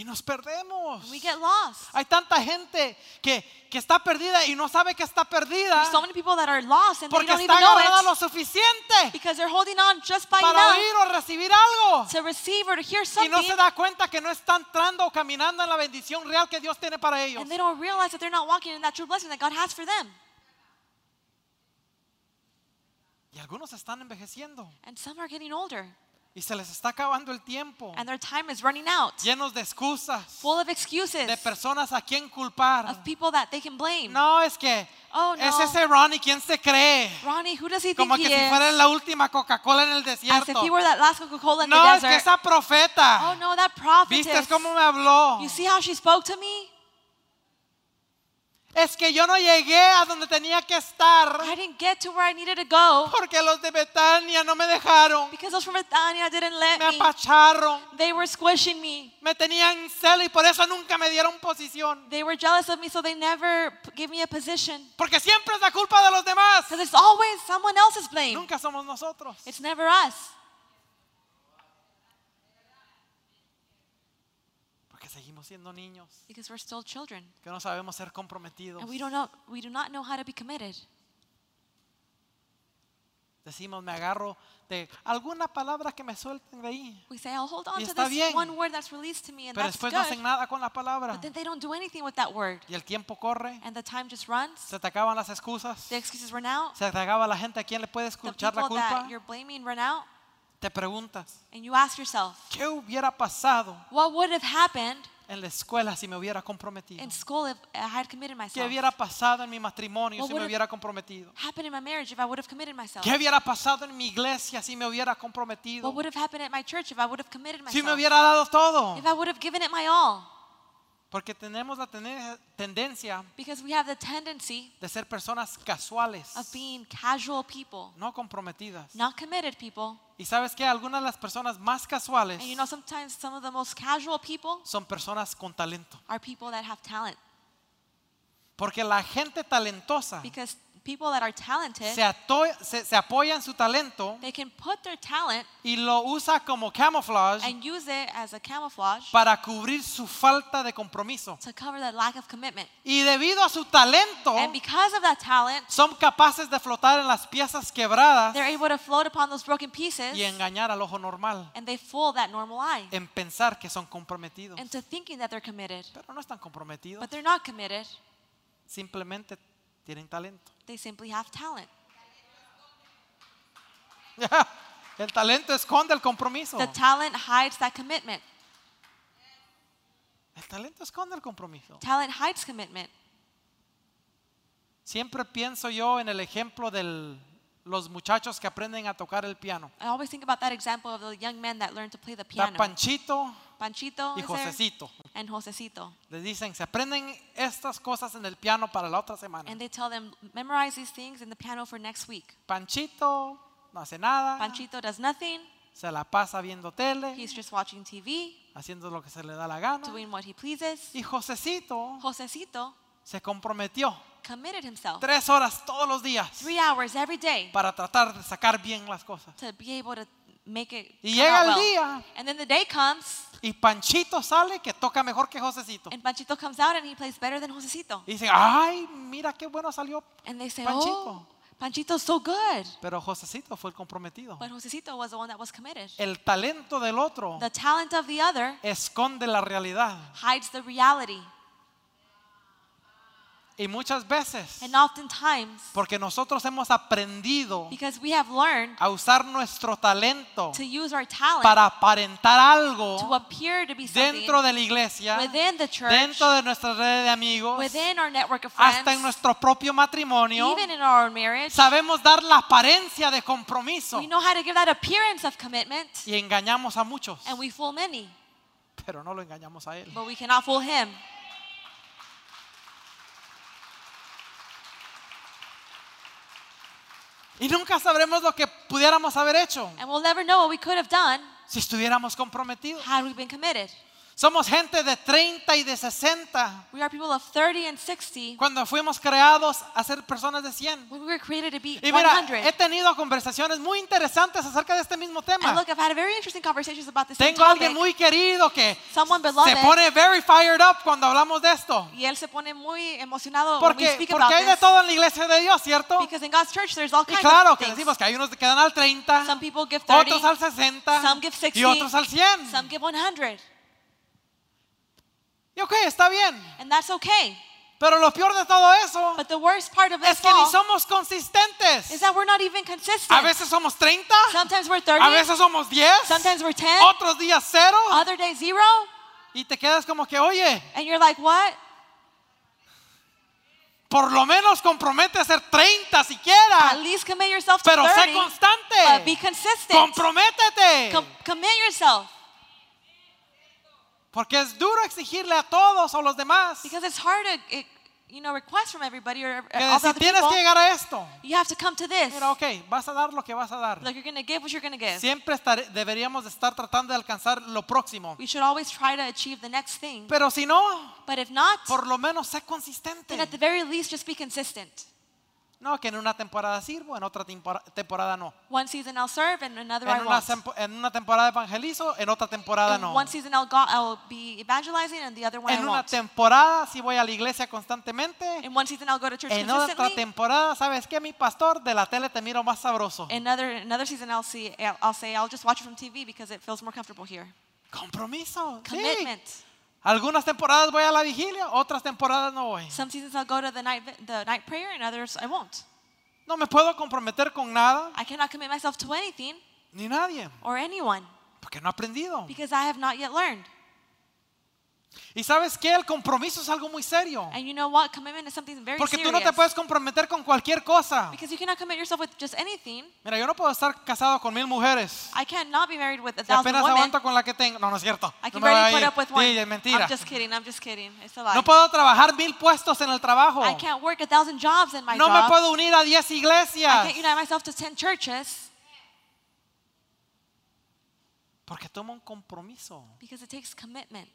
A: Y nos perdemos.
B: We get lost.
A: Hay tanta gente que, que está perdida y no sabe que está perdida
B: There's so many people that are lost and they
A: porque
B: don't
A: está
B: even know
A: agarrada
B: it
A: lo suficiente
B: because they're holding on just by
A: para
B: enough
A: oír o recibir algo.
B: to receive or to hear
A: Y
B: something,
A: no se da cuenta que no está entrando o caminando en la bendición real que Dios tiene para ellos.
B: and they don't realize that they're not walking in that true blessing that God has for them.
A: Y algunos están envejeciendo
B: And some are getting older
A: y se les está acabando el tiempo,
B: and their time is running out,
A: llenos de excusas,
B: full of excuses
A: de personas a quien culpar.
B: of people that they can blame.
A: No, es que
B: Oh,
A: es
B: no.
A: ese Ronnie, ¿quién se cree?
B: Ronnie, who does he think
A: Como
B: he
A: que si
B: is?
A: fuera la última Coca-Cola en el
B: As if
A: desierto.
B: he were that last Coca-Cola in
A: No,
B: the
A: es que
B: desert.
A: esa profeta.
B: Oh no, that prophet
A: ¿Viste cómo me habló?
B: You see how she spoke to me?
A: Es que yo no llegué a donde tenía que estar
B: I didn't get to where I needed to go
A: porque los de Betania no me dejaron.
B: because those from Bethania didn't let
A: Me
B: me.
A: apacharon,
B: They were squishing me.
A: me tenían celo y por eso nunca me dieron posición.
B: They were jealous of me, so they never p- gave me a position.
A: Porque siempre es la culpa de los demás.
B: Because it's always someone else's blame.
A: Nunca somos nosotros.
B: It's never us.
A: Porque seguimos siendo niños
B: Because we're still children.
A: que no sabemos ser comprometidos.
B: And we don't know we do not know how to be committed.
A: Decimos, me agarro de alguna palabra que me suelten de ahí.
B: We say, I'll hold on
A: Y
B: to
A: está
B: this
A: bien.
B: one word that's released to me, and
A: Pero
B: that's
A: después
B: good.
A: no hacen nada con la palabra.
B: But then they don't do anything with that word.
A: Y el tiempo corre,
B: And the time just runs.
A: se te acaban las excusas,
B: The excuses run out.
A: se te acaba la gente a quien le puedes
B: The
A: escuchar la
B: people that
A: culpa.
B: you're blaming run out.
A: Te preguntas,
B: And you ask yourself,
A: ¿qué hubiera pasado
B: what would have happened
A: en la escuela si me hubiera comprometido?
B: in school if I had committed
A: ¿Qué
B: myself?
A: hubiera pasado en mi matrimonio
B: What
A: si me
B: would have-
A: hubiera comprometido?
B: Happened in my marriage if I would have committed myself?
A: ¿Qué hubiera pasado en mi iglesia si me hubiera comprometido?
B: What would have happened at my church if I would have committed
A: Si me
B: myself?
A: hubiera dado todo.
B: If I would have given it my all?
A: Porque tenemos la tendencia
B: Because we have the tendency
A: de ser personas casuales,
B: of being casual people,
A: no comprometidas.
B: not committed people.
A: Y sabes que algunas de las personas más casuales
B: And you know, sometimes some of the most casual people
A: son personas con talento.
B: are people that have talent.
A: Porque la gente talentosa
B: Because people that are talented,
A: se, se- se apoya en su talento
B: they can put their talent
A: y lo usa como camouflage
B: and use it as a camouflage
A: para cubrir su falta de compromiso.
B: to cover that lack of commitment.
A: Y debido a su talento,
B: And because of that talent,
A: son capaces de flotar en las piezas quebradas
B: they're able to float upon those broken pieces
A: y engañar al ojo normal
B: and they fool that normal eye
A: en pensar que son comprometidos.
B: into thinking that they're committed.
A: Pero no están comprometidos,
B: But they're not committed,
A: simplemente tienen talento.
B: They simply have talent.
A: El talento esconde el compromiso.
B: The talent hides that commitment.
A: El talento esconde el compromiso.
B: Talent hides commitment.
A: Siempre pienso yo en el ejemplo de los muchachos que aprenden a tocar el piano.
B: I always think about that example of the young men that learn to play the
A: Está
B: piano.
A: Panchito
B: Panchito
A: y
B: is there,
A: Josecito.
B: and Josecito.
A: Les dicen, se aprenden estas cosas en el piano para la otra semana.
B: And they tell them, memorize these things in the piano for next week.
A: Panchito no hace nada,
B: Panchito does nothing.
A: se la pasa viendo tele,
B: He's just watching TV,
A: haciendo lo que se le da la gana.
B: doing what he pleases.
A: Y Josecito
B: Josecito
A: se comprometió
B: committed himself
A: tres horas todos los días
B: three hours every day
A: para tratar de sacar bien las cosas.
B: to be able to make it
A: Y llega el
B: well.
A: día
B: And then the day comes,
A: y Panchito sale que toca mejor que Josecito.
B: and Panchito comes out and he plays better than Josecito.
A: Y dicen, ay, mira qué bueno salió.
B: And they say,
A: Panchito.
B: oh, Panchito's so good.
A: Pero Josecito fue el comprometido.
B: But Josecito was the one that was committed.
A: El talento del otro
B: The talent of the other
A: esconde la realidad.
B: hides the reality.
A: Y muchas veces,
B: And oftentimes,
A: porque nosotros hemos aprendido
B: because we have learned
A: a usar nuestro talento
B: to use our talent
A: para aparentar
B: to
A: algo
B: appear to be
A: dentro de la iglesia,
B: within the church,
A: dentro de nuestra red de amigos,
B: within our network of friends,
A: hasta en nuestro propio matrimonio,
B: even in our own marriage.
A: sabemos dar la apariencia de compromiso
B: We know how to give that appearance of commitment,
A: y engañamos a muchos,
B: and we fool many,
A: pero no lo engañamos a él.
B: but we cannot fool him.
A: Y nunca sabremos lo que pudiéramos haber hecho
B: And we'll never know what we could have done
A: si estuviéramos comprometidos.
B: had we been committed.
A: Somos gente de 30 y de 60
B: We are people of 30 and 60
A: cuando fuimos creados a ser personas de 100.
B: when we were created to be
A: Y mira,
B: 100.
A: he tenido conversaciones muy interesantes acerca de este mismo
B: And
A: tema.
B: look, I've had very interesting conversations about this
A: Tengo a alguien
B: topic.
A: muy querido que
B: Someone
A: se pone very fired up cuando hablamos de esto.
B: y él se pone muy emocionado when we
A: Porque,
B: speak
A: porque
B: about
A: hay de todo en la iglesia de Dios, ¿cierto?
B: Because in God's church, there's all
A: Y
B: kinds
A: claro
B: of
A: que
B: things.
A: decimos que hay unos que quedan al 30,
B: Some people give 30,
A: otros al 60
B: some give 60,
A: y otros al 100.
B: some give 100,
A: Y ok, está bien.
B: and that's okay.
A: Pero lo peor de todo eso
B: But the worst part of
A: es
B: this
A: que ni
B: all
A: somos consistentes.
B: is that we're not even consistent.
A: A veces somos 30,
B: Sometimes we're 30,
A: a veces somos 10,
B: sometimes we're 10,
A: otros días 0
B: other days zero,
A: y te quedas como que, oye,
B: and you're like, what?
A: por lo menos compromete a ser 30 siquiera,
B: At least commit yourself to
A: pero sé
B: 30,
A: constante.
B: but be consistent.
A: Comprométete.
B: Com- commit yourself.
A: Porque es duro exigirle a todos o los demás
B: Because it's hard to, it, you know, request from everybody or
A: que
B: all
A: si tienes
B: people.
A: que llegar a esto.
B: You have to come to this.
A: Mira, ok, vas a dar lo que vas a dar.
B: Like you're going to give what you're going to give.
A: Siempre estar- deberíamos de estar tratando de alcanzar lo próximo.
B: We should always try to achieve the next thing.
A: Pero si no,
B: But if not,
A: por lo menos sé consistente.
B: then at the very least, just be consistent.
A: No, que en una temporada sirvo, en otra tempora- temporada no.
B: One season I'll serve, and another I
A: En una,
B: won't.
A: en una temporada evangelizo, en otra temporada
B: In
A: no.
B: one season I'll, go, I'll be evangelizing, and the other one I
A: En una
B: won't.
A: temporada sí voy a la iglesia constantemente.
B: In one season I'll go to church
A: En otra temporada, ¿sabes qué? Mi pastor de la tele te miro más sabroso.
B: Another another season I'll see I'll, I'll say I'll just watch it from TV because it feels more comfortable here.
A: Compromiso. sí. Algunas temporadas voy a la vigilia, otras temporadas no voy.
B: Some seasons I'll go to the night the night prayer, and others I won't.
A: No me puedo comprometer con nada
B: I cannot commit myself to anything
A: ni nadie,
B: or anyone
A: porque no he aprendido.
B: because I have not yet learned.
A: Y sabes qué, el compromiso es algo muy serio.
B: And you know what? Commitment is something very
A: Porque tú no te puedes comprometer con cualquier cosa.
B: because you cannot commit yourself with just anything.
A: Mira, yo no puedo estar casado con mil mujeres.
B: I cannot be married with a
A: Y
B: thousand
A: apenas
B: women.
A: aguanto con la que tengo. No, no es cierto.
B: I
A: No
B: can
A: me
B: barely put up with one.
A: Sí, es mentira.
B: I'm just kidding. I'm just kidding. It's a lie.
A: No puedo trabajar mil puestos en el trabajo.
B: I can't work a thousand jobs in my
A: No me
B: job.
A: puedo unir a diez
B: I
A: iglesias.
B: can't unite myself to ten churches
A: Porque tomo un compromiso.
B: because it takes commitment.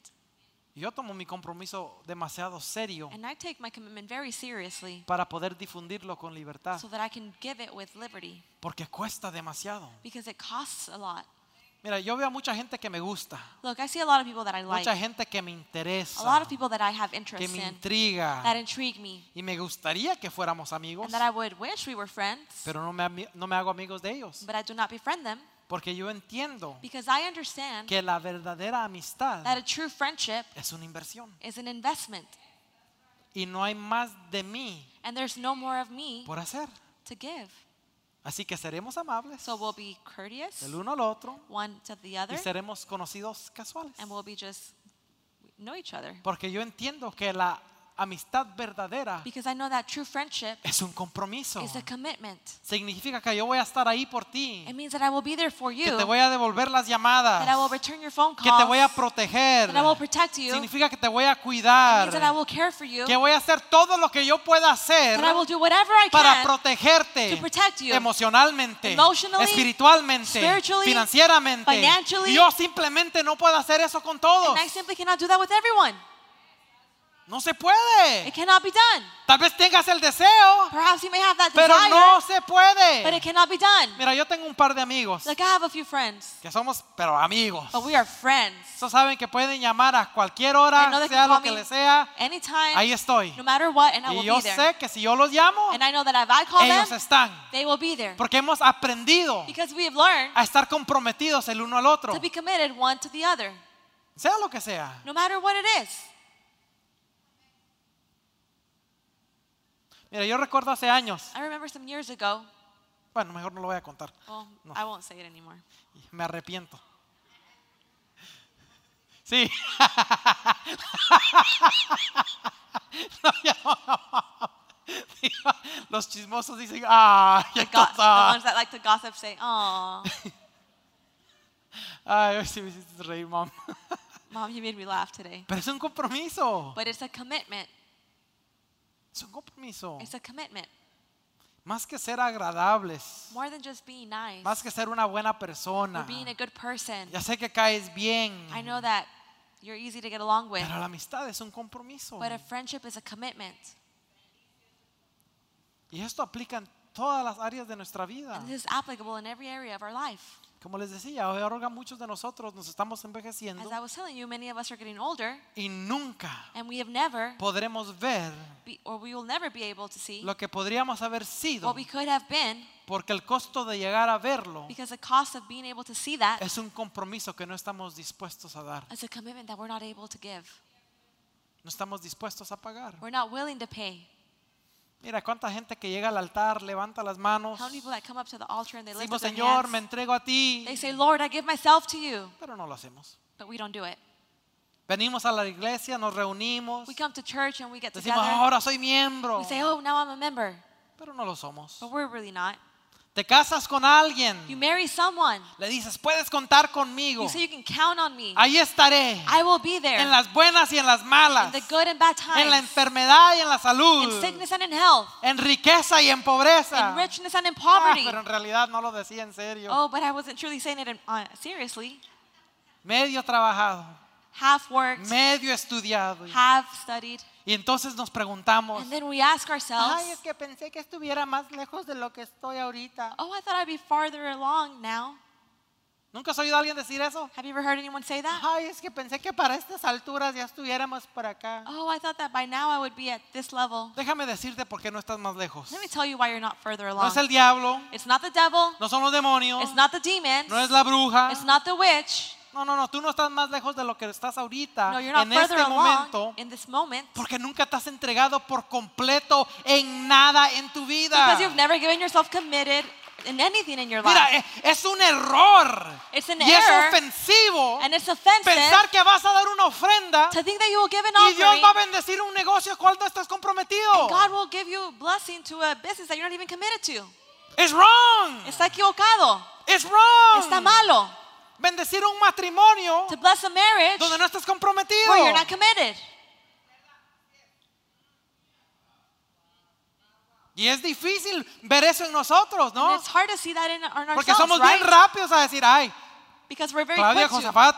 A: Yo tomo mi compromiso demasiado serio
B: And I take my commitment very seriously
A: para poder difundirlo con libertad.
B: so that I can give it with liberty
A: Porque cuesta demasiado.
B: because it costs a lot.
A: Mira, yo veo a mucha gente que me gusta.
B: Look, I see a lot of people that I like,
A: Mucha gente que me
B: a lot
A: interesa.
B: of people that I have
A: Que
B: interest
A: me
B: in,
A: intriga.
B: that intrigue me,
A: Y me gustaría que fuéramos amigos.
B: and that I would wish we were friends,
A: Pero no me, ami- no me hago amigos de ellos.
B: but I do not befriend them
A: Porque yo entiendo
B: because I understand
A: que la verdadera amistad
B: that a true friendship
A: es una inversión.
B: is an investment,
A: Y no hay más de mí
B: and there's no more of me
A: por hacer.
B: to give.
A: Así que seremos amables
B: So we'll be courteous
A: el uno al otro
B: one to the
A: y
B: other,
A: seremos conocidos casuales.
B: and we'll be just know each other.
A: Porque yo entiendo que la amistad verdadera
B: Because I know that true friendship
A: es un compromiso.
B: is a commitment.
A: Significa que yo voy a estar ahí por ti.
B: It means that I will be there for
A: Que
B: you,
A: te voy a devolver las
B: that I will
A: llamadas.
B: return your phone
A: Que te voy a proteger.
B: that I will protect you, it
A: Significa que te voy a
B: means
A: cuidar.
B: that I will care for you,
A: Que voy a hacer todo lo que yo pueda hacer
B: that I will do whatever I
A: para
B: can
A: protegerte
B: to protect you
A: emocionalmente,
B: emotionally,
A: espiritualmente,
B: spiritually,
A: financieramente.
B: financially.
A: Yo simplemente no puedo hacer eso con todos.
B: And I simply cannot do that with everyone.
A: No se puede.
B: It cannot be done.
A: Tal vez tengas el deseo,
B: Perhaps you may have that
A: pero
B: desire,
A: no se
B: but it
A: puede.
B: cannot be done.
A: Mira, yo tengo un par de amigos
B: Like I have a few friends,
A: que somos, pero amigos.
B: but we are friends.
A: Eso saben que pueden llamar a cualquier
B: I know
A: hora,
B: they
A: sea
B: can
A: lo
B: call
A: que
B: me
A: le sea.
B: anytime,
A: Ahí estoy.
B: no matter what, and I
A: Y
B: will
A: yo
B: be there.
A: sé que si yo los llamo,
B: And I know that if I call
A: ellos
B: them,
A: están.
B: they will be there.
A: Porque hemos aprendido
B: Because we have learned
A: a estar comprometidos el uno al otro.
B: to be committed one to the other,
A: Sea lo que sea.
B: no matter what it is.
A: Mira, yo recuerdo hace años,
B: I remember some years ago,
A: bueno, mejor no lo voy a contar,
B: well,
A: No.
B: I won't say it anymore.
A: me arrepiento. Sí. No, ya no. Los chismosos dicen, ah,
B: The, go- the ones that like to gossip say, "Oh,
A: Ay, hoy sí me hiciste reír, mom.
B: mom, you made me laugh today."
A: Pero es un compromiso.
B: But it's a commitment.
A: Es un compromiso.
B: It's a commitment.
A: Más que ser agradables,
B: More than just being nice,
A: más que ser una buena
B: or
A: persona.
B: being a good person.
A: Ya sé que caes bien,
B: I know that you're easy to get along with,
A: pero la amistad es un compromiso.
B: but a friendship is a commitment.
A: Y esto aplica en todas las áreas de nuestra vida.
B: And this is applicable in every area of our life.
A: Como les decía, ahora muchos de nosotros nos estamos envejeciendo
B: As I was telling you, many of us are getting older,
A: y nunca
B: and we have never,
A: podremos ver
B: be, or we will never be able to see
A: lo que podríamos haber sido
B: what we could have been
A: porque el costo de llegar a verlo
B: because the cost of being able to see that
A: es un compromiso que no estamos dispuestos a dar,
B: is a commitment that we're not able to give.
A: no estamos dispuestos a pagar.
B: We're not willing to pay.
A: Mira, cuánta gente que llega al altar, levanta las manos,
B: How many people that come up to the altar and they lift
A: decimos,
B: up their
A: Señor, me
B: hands,
A: entrego a ti,
B: they say, Lord, I give myself to you,
A: pero no lo hacemos.
B: but we don't do it.
A: Venimos a la iglesia, nos reunimos,
B: We come to church and we get
A: decimos,
B: together.
A: ahora soy miembro,
B: We say, oh, now I'm a member,
A: pero no lo somos.
B: but we're really not.
A: Te casas con alguien,
B: You marry someone,
A: le dices, puedes contar conmigo,
B: you say you can count on me.
A: ahí estaré,
B: I will be there
A: en las buenas y en las
B: in
A: malas,
B: the good and bad
A: en la
B: times,
A: enfermedad y en la
B: in
A: salud,
B: sickness and in health,
A: en riqueza y en pobreza.
B: in richness and in
A: Ah,
B: poverty.
A: pero en realidad no lo decía en serio.
B: Oh, but I wasn't truly saying it in, uh, seriously.
A: Medio trabajado,
B: half worked,
A: medio estudiado.
B: half studied.
A: Y entonces nos preguntamos,
B: And then we ask ourselves,
A: ay, es que pensé que estuviera más lejos de lo que estoy ahorita.
B: oh, I thought I'd be farther along now.
A: ¿Nunca has oído a alguien decir eso?
B: Have you ever heard anyone say that?
A: Ay, es que pensé que para estas alturas ya estuviéramos por acá.
B: Oh, I thought that by now I would be at this level.
A: Déjame decirte por qué no estás más lejos.
B: Let me tell you why you're not further
A: No
B: along.
A: es el diablo,
B: It's not the devil.
A: no son los demonios,
B: It's not the demons.
A: no es la bruja.
B: It's not the witch.
A: No, no, no, tú no estás más lejos de lo que estás ahorita
B: No, you're not
A: en este momento
B: in this moment
A: porque nunca te has entregado por completo en nada en tu vida.
B: because you've never given yourself committed in anything in your
A: Mira,
B: life.
A: eh, es un error
B: It's an
A: y es
B: error
A: ofensivo
B: and it's offensive
A: pensar que vas a dar una ofrenda
B: to think that you will give an
A: y Dios va a bendecir un negocio cual no estás comprometido.
B: God will give you a blessing to a business that you're not even committed to.
A: It's wrong.
B: Está equivocado.
A: It's wrong.
B: Está malo.
A: Bendecir un matrimonio
B: To bless a marriage
A: donde no estás comprometido.
B: where you're not committed.
A: Y es difícil ver eso en nosotros,
B: And
A: ¿no?
B: it's hard to see that in, in
A: Porque somos
B: right?
A: bien rápidos a decir, ay,
B: Because we're very
A: Claudia. Josafat,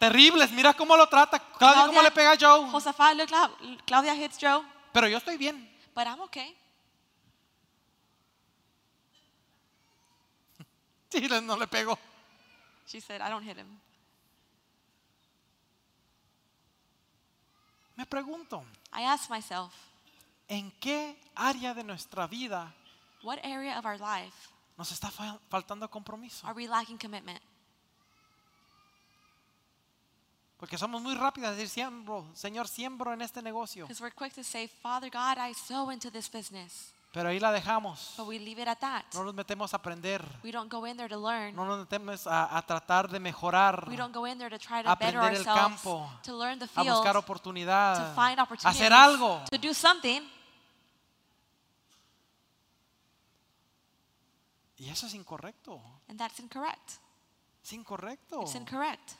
A: terribles, mira cómo lo trata, Claudia cómo le pega a Joe.
B: Look, Claudia hits Joe,
A: Pero yo estoy bien.
B: but I'm okay.
A: Sí, no le pego.
B: She said, I don't hit him.
A: Me pregunto,
B: I ask myself,
A: ¿en qué área de nuestra vida
B: what area of our life
A: nos está fa- faltando compromiso?
B: are we lacking commitment?
A: Porque somos muy rápidos a decir, siembro, Señor, siembro en este negocio.
B: Because we're quick to say, Father God, I sow into this business.
A: Pero ahí la dejamos.
B: But we leave it at that.
A: No nos metemos a aprender.
B: We don't go in there to learn.
A: No nos metemos a, a tratar de mejorar,
B: We don't go in there to try to
A: a
B: better
A: aprender el
B: ourselves,
A: campo,
B: to learn the
A: a
B: field,
A: buscar
B: to
A: oportunidad,
B: find
A: a
B: opportunities,
A: hacer algo.
B: to do something.
A: Y eso es incorrecto.
B: And that's incorrect.
A: Es incorrecto.
B: It's incorrect.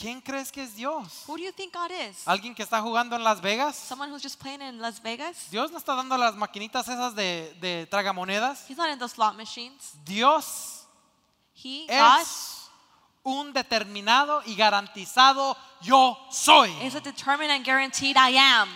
A: ¿Quién crees que es Dios?
B: Who do you think God is?
A: ¿Alguien que está jugando en Las Vegas?
B: Someone who's just playing in Las Vegas?
A: Dios no está dando las maquinitas esas de, de tragamonedas.
B: He's not in those slot machines.
A: Dios
B: He, God,
A: es un determinado y garantizado yo soy.
B: is a determined and guaranteed I am.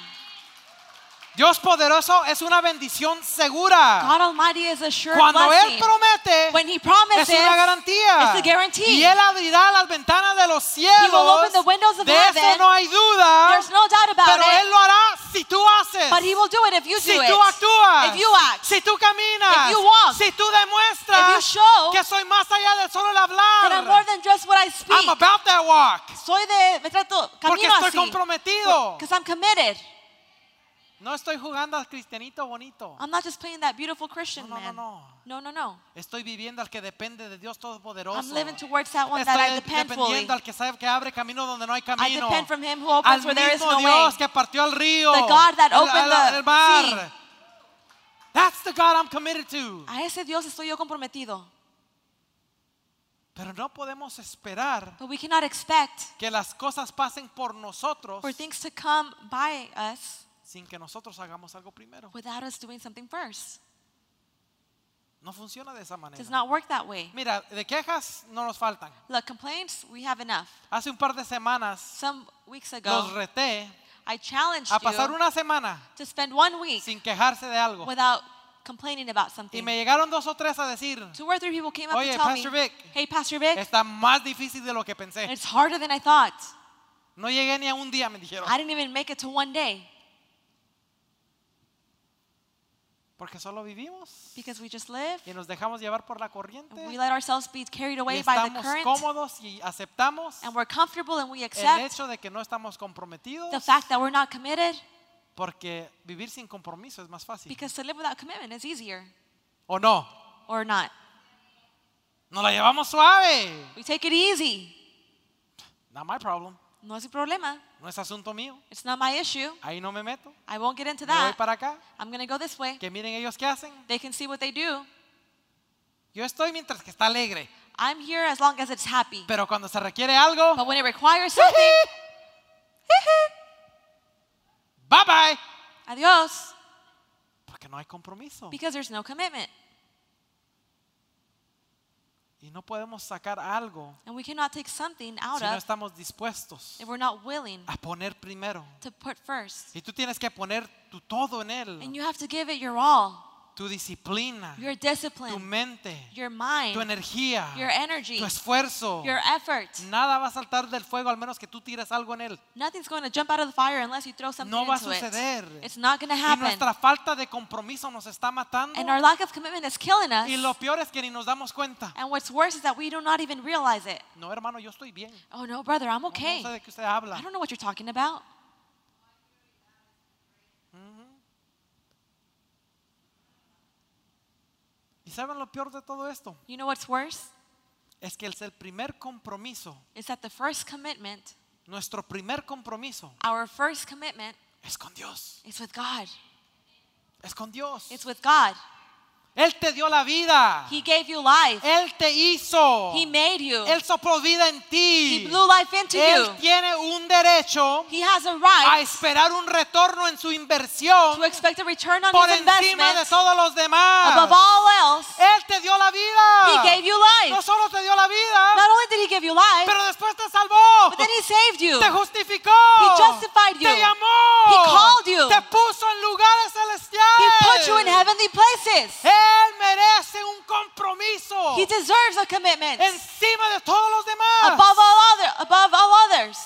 A: Dios poderoso es una bendición segura.
B: God Almighty is a sure
A: Cuando Él promete,
B: When He promises,
A: es una garantía.
B: it's a guarantee.
A: Y Él abrirá las ventanas de los cielos.
B: open the windows of
A: de eso no hay duda.
B: There's no doubt about
A: Pero
B: it.
A: Él lo hará si tú haces.
B: But He will do it if you
A: si
B: do
A: tú
B: it.
A: actúas.
B: If you act.
A: Si tú caminas.
B: If you walk.
A: Si tú demuestras
B: If you show
A: que soy más allá de solo el
B: That I'm more
A: hablar.
B: than just what I speak.
A: I'm about that walk.
B: Soy de, me trato,
A: Porque estoy
B: así.
A: comprometido.
B: Because I'm committed.
A: No estoy jugando al cristianito bonito.
B: I'm not just playing that beautiful Christian
A: No, no,
B: man.
A: no.
B: No, no, no.
A: Estoy viviendo al que depende de Dios Todopoderoso.
B: I'm living towards that one that I
A: Estoy
B: depend fully.
A: dependiendo al que sabe que abre camino donde no hay
B: I
A: camino.
B: depend from Him who
A: al
B: opens where there is no
A: Dios
B: way.
A: que partió el río.
B: The God that opened
A: el-
B: the
A: el mar.
B: sea.
A: That's the God I'm committed to.
B: A ese Dios estoy yo comprometido.
A: Pero no podemos esperar
B: But we cannot expect
A: que las cosas pasen por nosotros
B: for things to come by us
A: sin que nosotros hagamos algo primero.
B: without us doing something first.
A: No funciona de esa
B: It
A: manera.
B: does not work that way.
A: Mira, de quejas no nos faltan.
B: Look, complaints, we have enough.
A: Hace un par de semanas
B: Some weeks
A: los
B: ago,
A: reté
B: I challenged
A: a pasar
B: you
A: una semana
B: to spend one week
A: sin quejarse de algo.
B: without complaining about
A: Y
B: something.
A: me llegaron dos o tres a decir,
B: Two or three people came up
A: Oye,
B: to tell
A: Pastor
B: me,
A: Vic.
B: hey, Pastor Vic,
A: está más difícil de lo que pensé.
B: it's harder than I thought.
A: No llegué ni a un día, me dijeron.
B: I didn't even make it to one day
A: Porque solo vivimos
B: because we just live.
A: y nos dejamos llevar por la corriente.
B: We let ourselves be carried
A: Y
B: away by the
A: estamos
B: current
A: cómodos y aceptamos
B: and we're comfortable and we
A: el
B: accept
A: hecho de que no estamos comprometidos.
B: the fact that we're not committed
A: Porque vivir sin compromiso es más fácil.
B: because to live without commitment is easier
A: ¿O no?
B: or not.
A: Nos la llevamos suave.
B: We take it easy.
A: Not my problem.
B: No es mi problema.
A: No es asunto mío.
B: It's not my issue.
A: Ahí no me meto.
B: I won't get into
A: Me voy
B: that.
A: para acá.
B: I'm going to go this way.
A: Que miren ellos qué hacen.
B: They can see what they do.
A: Yo estoy mientras que está alegre.
B: I'm here as long as it's happy.
A: Pero cuando se requiere algo,
B: But when it requires something,
A: bye bye.
B: adios,
A: Porque no hay compromiso.
B: because there's no commitment.
A: Y no podemos sacar algo
B: And we cannot take something out
A: si no
B: of
A: estamos dispuestos
B: if we're not willing
A: a poner primero.
B: to put first.
A: Y tú tienes que poner tu todo en
B: And
A: Él.
B: you have to give it your all,
A: Tu disciplina,
B: your
A: tu
B: discipline,
A: mente,
B: your
A: tu
B: mind,
A: energía,
B: your energy,
A: tu esfuerzo.
B: your effort.
A: Nada va a saltar del fuego al menos que tú tires algo en Él.
B: Nothing's going to jump out of the fire unless you throw something
A: No va a
B: into it.
A: suceder.
B: It's not going to
A: Y
B: happen.
A: nuestra falta de compromiso nos está matando.
B: And our lack of commitment is killing us.
A: Y lo peor es que ni nos damos cuenta.
B: And what's worse is that we do not even realize it.
A: No, hermano, yo estoy bien.
B: Oh no, brother, I'm
A: No,
B: okay.
A: No sé de qué usted habla.
B: I don't know what you're talking about.
A: Saben lo peor de todo esto?
B: You know what's worse?
A: Es que es el primer compromiso,
B: Is that the first commitment,
A: nuestro primer compromiso
B: our first commitment,
A: es con Dios.
B: is with God.
A: Es con Dios.
B: It's with God.
A: Él te dio la vida.
B: He gave you life.
A: Él te hizo.
B: He made you.
A: Él sopló vida en
B: He
A: ti.
B: blew life into
A: Él
B: you.
A: tiene un derecho
B: He has a
A: a
B: right
A: esperar un retorno en su inversión
B: to expect a return on
A: por
B: his
A: encima de todos los demás.
B: above all else.
A: Él te dio la
B: He
A: vida.
B: gave you
A: No
B: life.
A: solo te dio la vida,
B: Not only did he give you life,
A: pero después te salvó.
B: but then he saved you.
A: Te justificó.
B: He justified you.
A: Te llamó.
B: He called you.
A: Te puso en lugares
B: He
A: celestiales.
B: put you in heavenly places.
A: Él merece un compromiso
B: He deserves a commitment
A: encima de todos los demás.
B: above all other, above all others.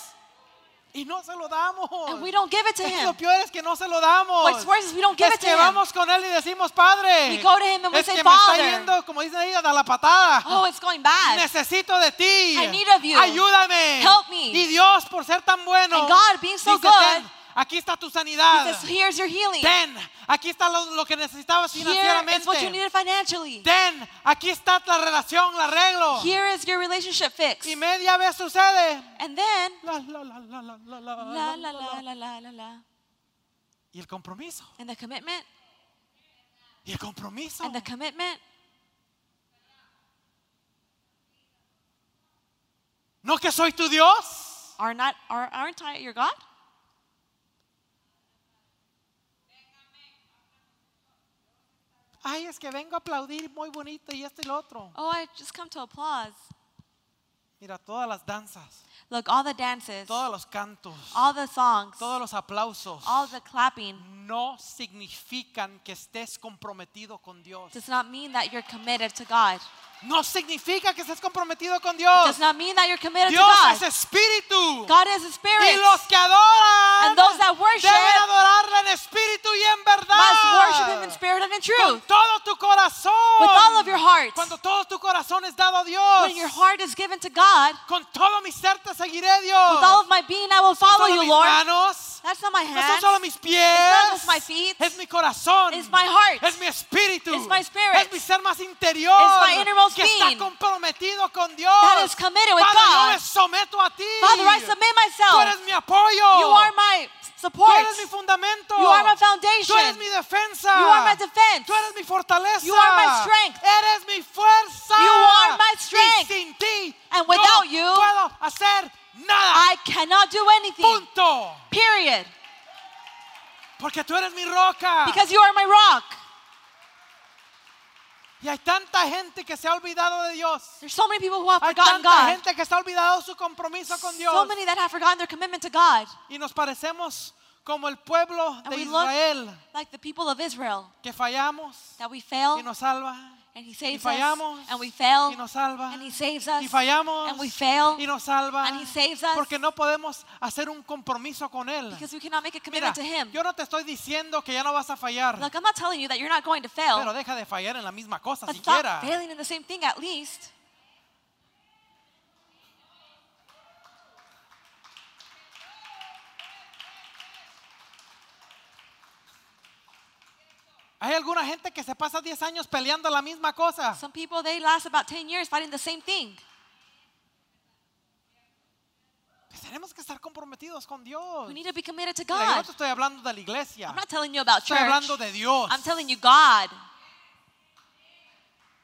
A: Y no se lo damos.
B: And we don't give it to
A: Es
B: him.
A: lo peor es que no se lo damos.
B: What's worse is we don't give
A: es
B: it to
A: que
B: him.
A: vamos con él y decimos, Padre.
B: We go to him and we
A: es
B: say,
A: que me está
B: "Father."
A: yendo, como dicen ahí, a la patada.
B: Oh, it's going bad.
A: Necesito de ti.
B: I need of you.
A: Ayúdame.
B: Help me.
A: Y Dios, por ser tan bueno,
B: And God, being so good,
A: "Ten, aquí está tu
B: He
A: sanidad.
B: says, here's your healing.
A: Ten, aquí está lo, lo que necesitabas
B: Here
A: financieramente.
B: is what you needed financially.
A: Ten, aquí está la relación, el arreglo.
B: Here is your relationship fix.
A: Y media vez sucede.
B: And then,
A: la, la, la, la, la, la, la,
B: la. la,
A: la,
B: la,
A: la. Y el compromiso.
B: And the commitment,
A: Y el compromiso.
B: and the commitment.
A: No que soy tu Dios.
B: Are not, are, aren't I your God?
A: Ay, es que vengo a aplaudir muy bonito y esto y lo otro.
B: Oh, I just come to applause.
A: Mira, todas las danzas,
B: Look, all the dances,
A: todos los cantos,
B: all the songs,
A: todos los aplausos
B: all the clapping
A: no significan que estés comprometido con Dios.
B: does not mean that you're committed to God.
A: No significa que estés comprometido con Dios.
B: does not mean that you're committed
A: Dios
B: to
A: es
B: God.
A: espíritu.
B: God is a
A: Y
B: spirit.
A: los que adoran
B: And those that worship
A: deben adorarle en espíritu y en verdad.
B: Must worship Him in spirit and in
A: Con
B: truth.
A: todo tu corazón.
B: With all of your heart.
A: Cuando todo tu corazón es dado a Dios.
B: When your heart is given to God,
A: Con todo mi ser te seguiré, Dios.
B: with all of my being, I will
A: No
B: follow you, Lord.
A: manos,
B: That's not my
A: no son
B: hands.
A: solo mis pies.
B: It's not just my feet.
A: Es mi corazón.
B: It's my heart.
A: Es mi espíritu.
B: It's my spirit.
A: Es mi ser más interior.
B: It's my innermost
A: que está
B: being.
A: comprometido con Dios.
B: That is committed with
A: Padre, yo
B: God.
A: me someto a ti.
B: Father, I submit
A: Tú
B: myself.
A: eres mi apoyo.
B: You are my
A: Tú
B: support.
A: eres mi fundamento.
B: You are my
A: Tú eres
B: foundation.
A: mi defensa.
B: You are my defense.
A: Tú eres mi fortaleza.
B: You are my strength.
A: Eres mi fuerza.
B: You are my
A: Y
B: strength.
A: sin ti
B: And
A: no
B: without you,
A: puedo hacer nada.
B: I cannot do anything.
A: Punto.
B: Period.
A: Porque tú eres mi roca.
B: Because you are my rock.
A: Y hay tanta gente que se ha olvidado de Dios.
B: There's so many people who have
A: Hay
B: forgotten
A: tanta
B: God.
A: gente que se ha olvidado su compromiso con Dios.
B: So many that have forgotten their commitment to God.
A: Y nos parecemos como el pueblo
B: And
A: de
B: we look
A: Israel
B: like the people of Israel.
A: que fallamos
B: That we fail
A: y nos salva.
B: And He
A: Y
B: saves us.
A: fallamos
B: And we fail
A: y nos salva.
B: and He saves us.
A: Y fallamos
B: And we fail
A: y nos salva.
B: and He saves us.
A: Porque no podemos hacer un compromiso con Él.
B: Because we cannot make a
A: Mira,
B: commitment to Him.
A: yo no te estoy diciendo que ya no vas a fallar.
B: Look, I'm not telling you that you're not going to fail.
A: Pero deja de fallar en la misma cosa
B: But
A: siquiera.
B: stop failing in the same thing at least.
A: Hay alguna gente que se pasa 10 años peleando la misma cosa.
B: Some people, they last about 10 years fighting the same thing.
A: Pues tenemos que estar comprometidos con Dios.
B: We need to be committed to
A: Mira, yo no
B: God.
A: te estoy hablando de la iglesia.
B: I'm not telling you about
A: Estoy
B: church.
A: hablando de Dios.
B: I'm telling you God.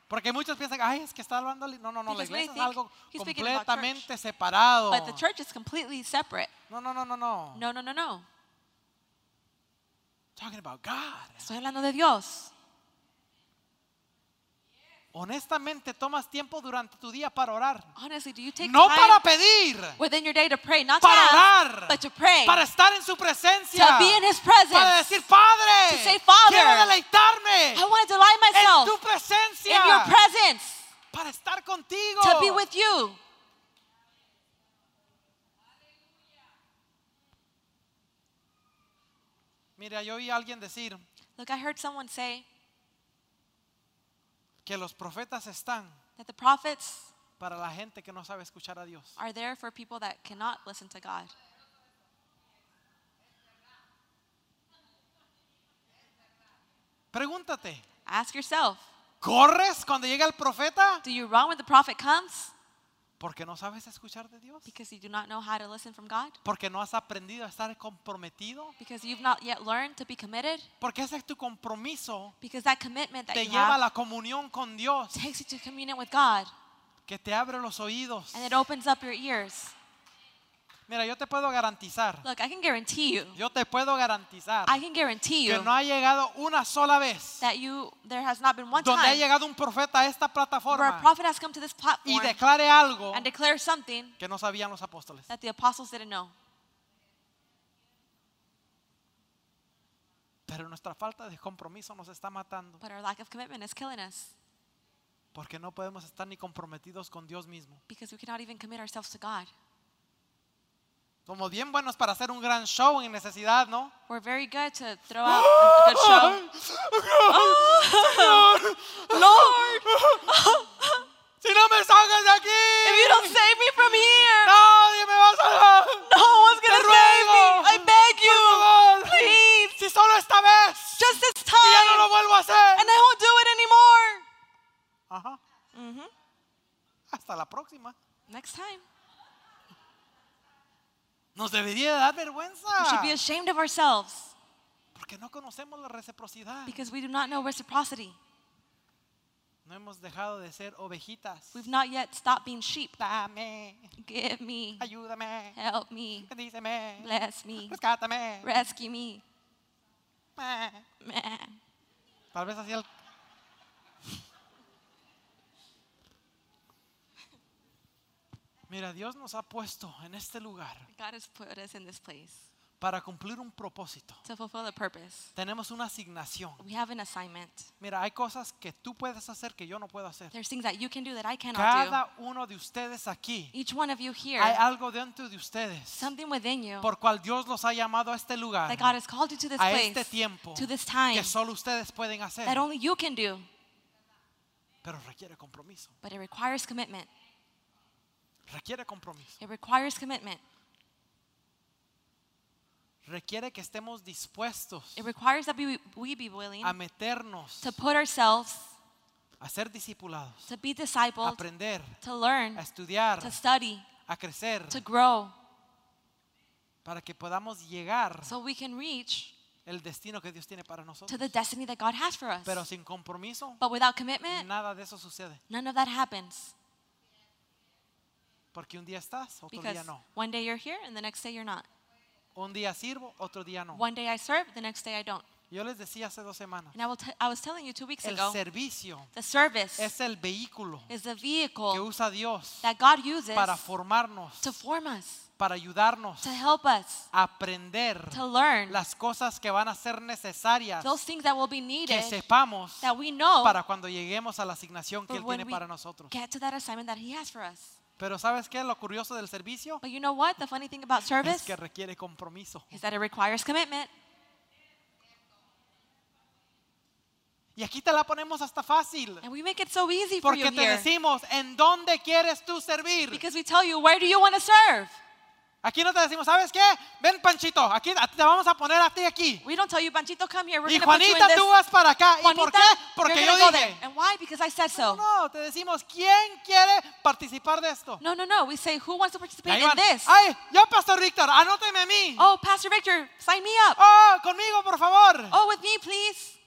A: Porque muchos piensan, ay, es que está hablando. No, no, no, la
B: Because many
A: iglesia es algo completamente separado.
B: But the church is completely separate.
A: No, no, no, no, no.
B: No, no, no, no.
A: Talking about God.
B: Estoy hablando de Dios.
A: honestamente tomas tiempo durante tu día para orar.
B: Honestly, do you take
A: No
B: time
A: para pedir,
B: within your day to pray? Not to
A: para
B: ask,
A: orar,
B: but to pray.
A: para estar en su presencia,
B: to be in His presence.
A: para decir, Padre,
B: To say, "Father,
A: quiero deleitarme
B: I want to delight
A: en
B: myself
A: tu presencia,
B: in your presence,
A: para estar contigo.
B: to be with you.
A: Mira, yo oí a alguien decir
B: Look, I heard someone say
A: que los profetas están
B: that the prophets
A: para la gente que no sabe escuchar a Dios.
B: are there for people that cannot listen to God.
A: Pregúntate,
B: Ask yourself,
A: ¿corres cuando llega el profeta?
B: do you run when the prophet comes
A: Porque no sabes escuchar de Dios.
B: because you do not know how to listen from God?
A: Porque no has aprendido a estar comprometido.
B: Because you've not yet learned to be committed?
A: Porque ese es tu compromiso.
B: Because that commitment that
A: Te
B: you
A: lleva a
B: have
A: la comunión con Dios.
B: takes you to communion with God
A: Que te abre los oídos.
B: and it opens up your ears.
A: Mira, yo te puedo garantizar.
B: Look, I can guarantee you,
A: Yo te puedo garantizar
B: I can guarantee
A: que
B: you
A: no ha llegado una sola vez
B: that you there has not been one
A: donde ha
B: time
A: llegado un profeta a esta
B: where a
A: plataforma
B: prophet has come to this
A: y
B: platform
A: declare algo
B: and declare something
A: que no sabían los apóstoles.
B: that the apostles didn't know.
A: Pero nuestra falta de compromiso nos está matando.
B: But our lack of commitment is killing us
A: Porque no podemos estar ni comprometidos con Dios mismo.
B: because we cannot even commit ourselves to God.
A: Somos bien buenos para hacer un gran show en necesidad, ¿no?
B: We're very good to throw out a good show. Lord,
A: Si no me sacas de aquí,
B: if you don't save me from here,
A: nadie me va a salvar.
B: no one's
A: Te
B: gonna save me. I beg
A: por
B: you,
A: favor.
B: please,
A: Si solo esta vez,
B: just this
A: y ya no lo
B: time,
A: vuelvo a hacer.
B: and I won't do it anymore.
A: Ajá.
B: Mhm.
A: Hasta la próxima.
B: Next time,
A: Nos debería de dar
B: we should be ashamed of ourselves
A: Porque no conocemos la reciprocidad.
B: because we do not know reciprocity.
A: No hemos dejado de ser ovejitas.
B: We've not yet stopped being sheep.
A: Dame,
B: Give me,
A: ayúdame,
B: help me,
A: bendíceme,
B: bless me,
A: rescátame.
B: rescue me.
A: Meh.
B: Man.
A: Tal vez así el... Mira, Dios nos ha puesto en este lugar
B: God has put us in this place
A: para cumplir un propósito.
B: to fulfill a purpose.
A: Tenemos una asignación.
B: We have an assignment.
A: Mira, hay cosas que tú puedes hacer que yo no puedo hacer.
B: There's things that you can do that I cannot
A: Cada uno de ustedes aquí,
B: do. Each one of you here,
A: hay algo dentro de ustedes
B: something within you
A: por cual Dios los ha llamado a este lugar,
B: that God has called you to this
A: a
B: place,
A: este tiempo,
B: to this time,
A: que solo ustedes pueden hacer,
B: that only you can do.
A: pero requiere compromiso.
B: But it requires commitment.
A: Requiere compromiso.
B: It requires commitment.
A: Requiere que estemos dispuestos
B: It requires that we, we be willing
A: a meternos,
B: to put ourselves,
A: a ser discipulados,
B: to be
A: a
B: discipled,
A: aprender,
B: to learn,
A: a estudiar,
B: to study,
A: a crecer,
B: to grow,
A: para que podamos llegar
B: so we can reach
A: el destino que Dios tiene para
B: to
A: nosotros.
B: the destiny that God has for us.
A: Pero sin compromiso,
B: But without commitment,
A: nada de eso sucede.
B: none of that happens.
A: Porque un día estás, otro
B: Because
A: día no.
B: one day you're here and the next day you're not.
A: Un día sirvo, otro día no.
B: One day I serve, the next day I don't.
A: Yo les decía hace dos semanas,
B: And I, will t- I was telling you two weeks
A: el
B: ago,
A: servicio
B: the service
A: es el vehículo
B: is the
A: que
B: vehicle
A: usa Dios
B: that God uses
A: para formarnos,
B: to form us,
A: para ayudarnos
B: to help us,
A: a aprender
B: to learn
A: las cosas que van a ser necesarias
B: those things that will be
A: que
B: needed
A: sepamos
B: that we know
A: para cuando lleguemos a la asignación que
B: for
A: Él
B: when
A: tiene
B: we
A: para nosotros.
B: get to that assignment that He has for us.
A: Pero ¿sabes qué es lo curioso del servicio?
B: But you know what? The funny thing about
A: Es
B: service
A: que requiere compromiso.
B: is that it requires commitment.
A: Y aquí te la ponemos hasta fácil.
B: And we make it so easy for you
A: Porque te
B: here.
A: decimos, ¿en dónde quieres tú servir?
B: Because we tell you, where do you want to serve?
A: Aquí no te decimos, ¿sabes qué? Ven, Panchito, aquí te vamos a poner a ti aquí.
B: We don't tell you, Panchito, come here. We're
A: Y
B: going to put you in
A: Juanita, tú vas para acá. ¿Y por
B: Juanita,
A: qué? Porque yo dije.
B: And why? Because I said so.
A: No, te decimos, ¿quién quiere participar de esto?
B: No, no, no. We say, who wants to participate in this?
A: Ay, yo, Pastor Víctor, anóteme a mí.
B: Oh, Pastor Victor, sign me up.
A: Oh, conmigo, por favor.
B: Oh, with me, please.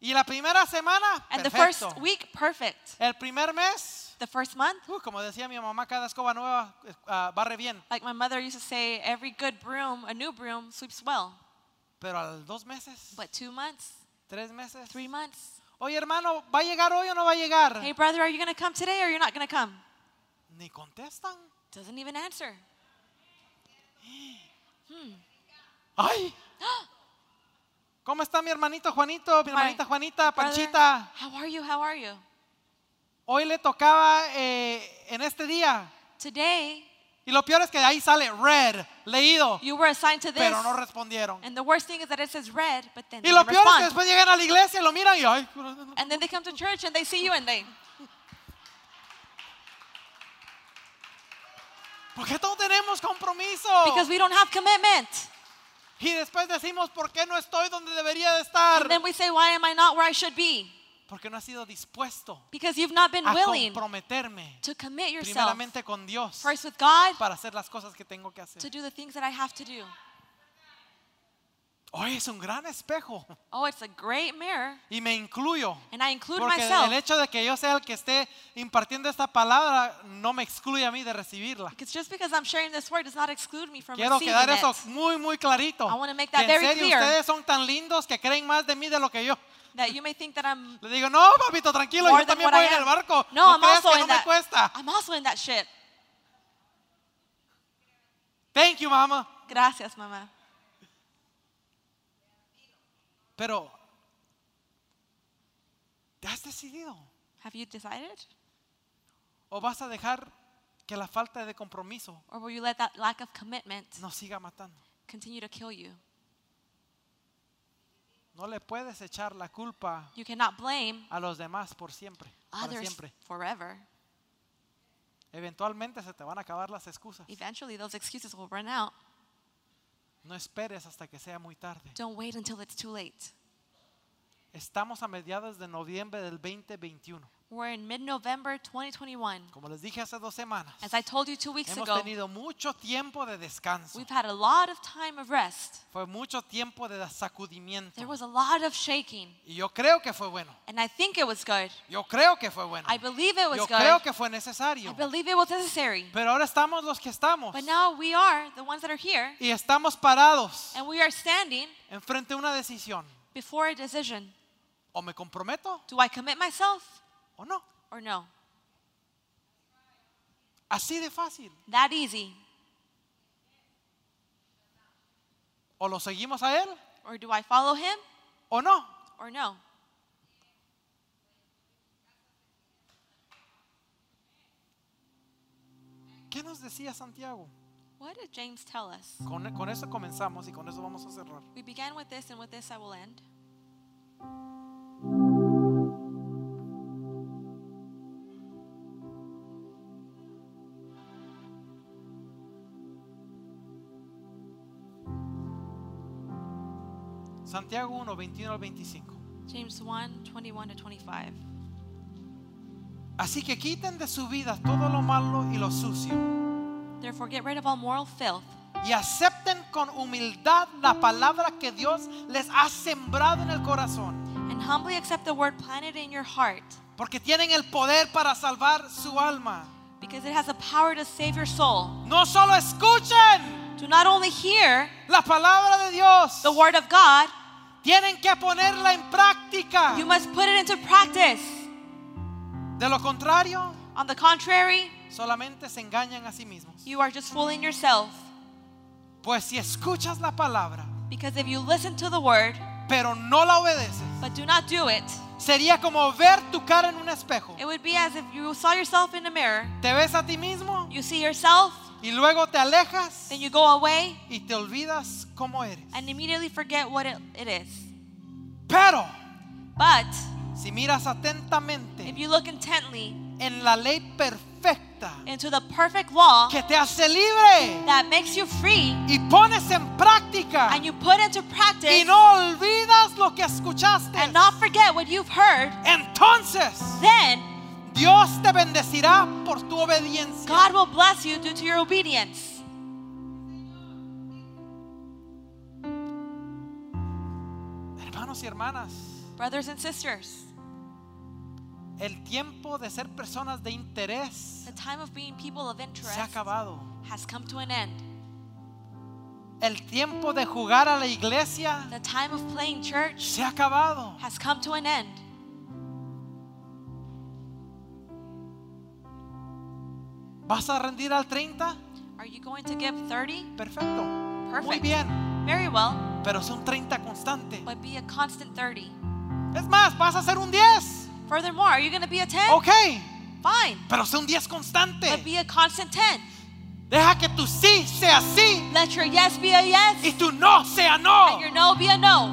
A: Y la primera semana,
B: And the
A: perfecto.
B: first week, perfect.
A: El primer mes,
B: The first month,
A: uh, como decía mi mamá, cada escoba nueva ah, barre bien.
B: like my mother used to say, every good broom, a new broom, sweeps well.
A: Pero a los dos meses,
B: But two months,
A: tres meses,
B: three months,
A: Oye, hermano, ¿va a llegar hoy o no va a llegar?
B: Hey, brother, are you going to come today or you're not going to come?
A: Ni contestan.
B: Doesn't even answer.
A: ¡Ay! ¿Cómo está mi hermanito Juanito, mi hermanita Juanita,
B: Brother,
A: Panchita?
B: how are you? How are you?
A: Hoy le tocaba eh, en este día.
B: Today,
A: Y lo peor es que ahí sale red, leído,
B: you were assigned to this.
A: pero no respondieron.
B: And the worst thing is that it says red, but then
A: Y
B: they
A: lo peor es que después llegan a la iglesia y lo miran y ay,
B: And then they come to church and they see you and they,
A: ¿por qué no tenemos compromiso?
B: because we don't have commitment.
A: Y después decimos, ¿por qué no estoy donde debería de estar?
B: And then we say, why am I not where I should be?
A: Porque no he sido dispuesto
B: Because you've not been
A: a
B: willing
A: comprometerme
B: to commit yourself
A: primeramente con Dios
B: first with God
A: para hacer las cosas que tengo que
B: to
A: hacer.
B: do the things that I have to do.
A: Hoy es un gran espejo
B: Oh, it's a great mirror.
A: y me incluyo.
B: And I include
A: Porque
B: myself.
A: el hecho de que yo sea el que esté impartiendo esta palabra no me excluye a mí de recibirla.
B: Because just because I'm sharing this word does not exclude me from
A: Quiero
B: receiving
A: quedar eso
B: it.
A: muy, muy clarito.
B: I wanna make
A: Que
B: that
A: en
B: very
A: serio
B: clear.
A: ustedes son tan lindos que creen más de mí de lo que yo.
B: That you may think that I'm
A: Le digo, no, papito, tranquilo,
B: more
A: yo
B: than
A: también
B: what
A: voy
B: I
A: en el
B: am.
A: barco.
B: No,
A: No,
B: I'm
A: creas
B: also
A: que
B: in
A: no me
B: that.
A: cuesta.
B: I'm also in that ship.
A: Thank you, mama.
B: Gracias, mamá.
A: Pero, ¿te has decidido?
B: Have you decided?
A: ¿O vas a dejar que la falta de compromiso
B: Or will you let that lack of commitment
A: nos siga matando?
B: continue to kill you?
A: No le puedes echar la culpa
B: You cannot blame
A: a los demás por siempre, para
B: others
A: siempre.
B: forever.
A: Eventualmente se te van a acabar las excusas.
B: Eventually, those excuses will run out.
A: No esperes hasta que sea muy tarde.
B: Don't wait until it's too late.
A: Estamos a mediados de noviembre del 2021.
B: We're in mid November 2021.
A: Como les dije hace dos semanas,
B: As I told you two weeks
A: hemos
B: ago,
A: tenido mucho tiempo de descanso.
B: we've had a lot of time of rest.
A: Fue mucho tiempo de sacudimiento.
B: There was a lot of shaking,
A: Y yo creo que fue bueno.
B: and I think it was good.
A: Yo creo que fue bueno.
B: I believe it was
A: Yo
B: good.
A: creo que fue
B: I
A: necesario.
B: believe it was necessary.
A: Pero ahora estamos los que estamos.
B: But now we are the ones that are here,
A: Y estamos parados
B: and we are standing
A: enfrente de una decisión.
B: before a decision.
A: O me comprometo
B: Do I commit myself
A: o no.
B: or no?
A: Así de fácil.
B: That easy.
A: O lo seguimos a Él
B: Or do I follow him
A: o no.
B: or no?
A: ¿Qué nos decía Santiago?
B: What did James tell us?
A: Con, con eso comenzamos y con eso vamos a cerrar.
B: We began with this, and with this I will end.
A: Santiago 1, 21 al 25.
B: James 1 21 to 25.
A: Así que quiten de su vida todo lo malo y lo sucio
B: Therefore, get rid of all moral filth
A: y acepten con humildad la palabra que Dios les ha sembrado en el corazón,
B: and humbly accept the word planted in your heart,
A: porque tienen el poder para salvar su alma.
B: because it has the power to save your soul.
A: No solo escuchen
B: Do not only hear
A: la palabra de Dios,
B: the word of God,
A: tienen que ponerla en práctica.
B: you must put it into practice.
A: De lo contrario,
B: On the contrary,
A: solamente se engañan a sí mismos.
B: you are just fooling yourself.
A: Pues si escuchas la palabra,
B: Because if you listen to the word,
A: pero no la obedeces,
B: but do not do it,
A: sería como ver tu cara en un espejo.
B: it would be as if you saw yourself in a mirror.
A: Te ves a ti mismo
B: You see yourself,
A: y luego te alejas
B: then you go away
A: y te olvidas cómo eres.
B: and immediately forget what it, it is.
A: Pero
B: But
A: si miras atentamente
B: if you look intently
A: en la ley perfecta
B: into the perfect law
A: que te hace libre
B: that makes you free
A: y pones en práctica
B: and you put into
A: y
B: practice
A: no olvidas lo que escuchaste,
B: and not forget what you've heard,
A: entonces
B: then
A: Dios te bendecirá por tu obediencia.
B: God will bless you due to your obedience.
A: Hermanos y hermanas,
B: Brothers and sisters,
A: el tiempo de ser personas de interés
B: the time of being people of interest
A: se ha acabado.
B: has come to an end.
A: El tiempo de jugar a la iglesia
B: The time of playing church
A: se ha acabado.
B: has come to an end.
A: ¿Vas a rendir al 30?
B: Are you going to give 30?
A: Perfecto. Muy
B: Perfect.
A: bien.
B: Very well,
A: Pero es un 30 constante.
B: but be a constant 30.
A: Es más, vas a hacer un 10.
B: Furthermore, are you going to be a 10?
A: Ok.
B: Fine,
A: Pero sé un 10 constante.
B: but be a constant 10.
A: Deja que tu sí sea sí
B: Let your yes be a yes,
A: y tu no sea no.
B: and your no be a no.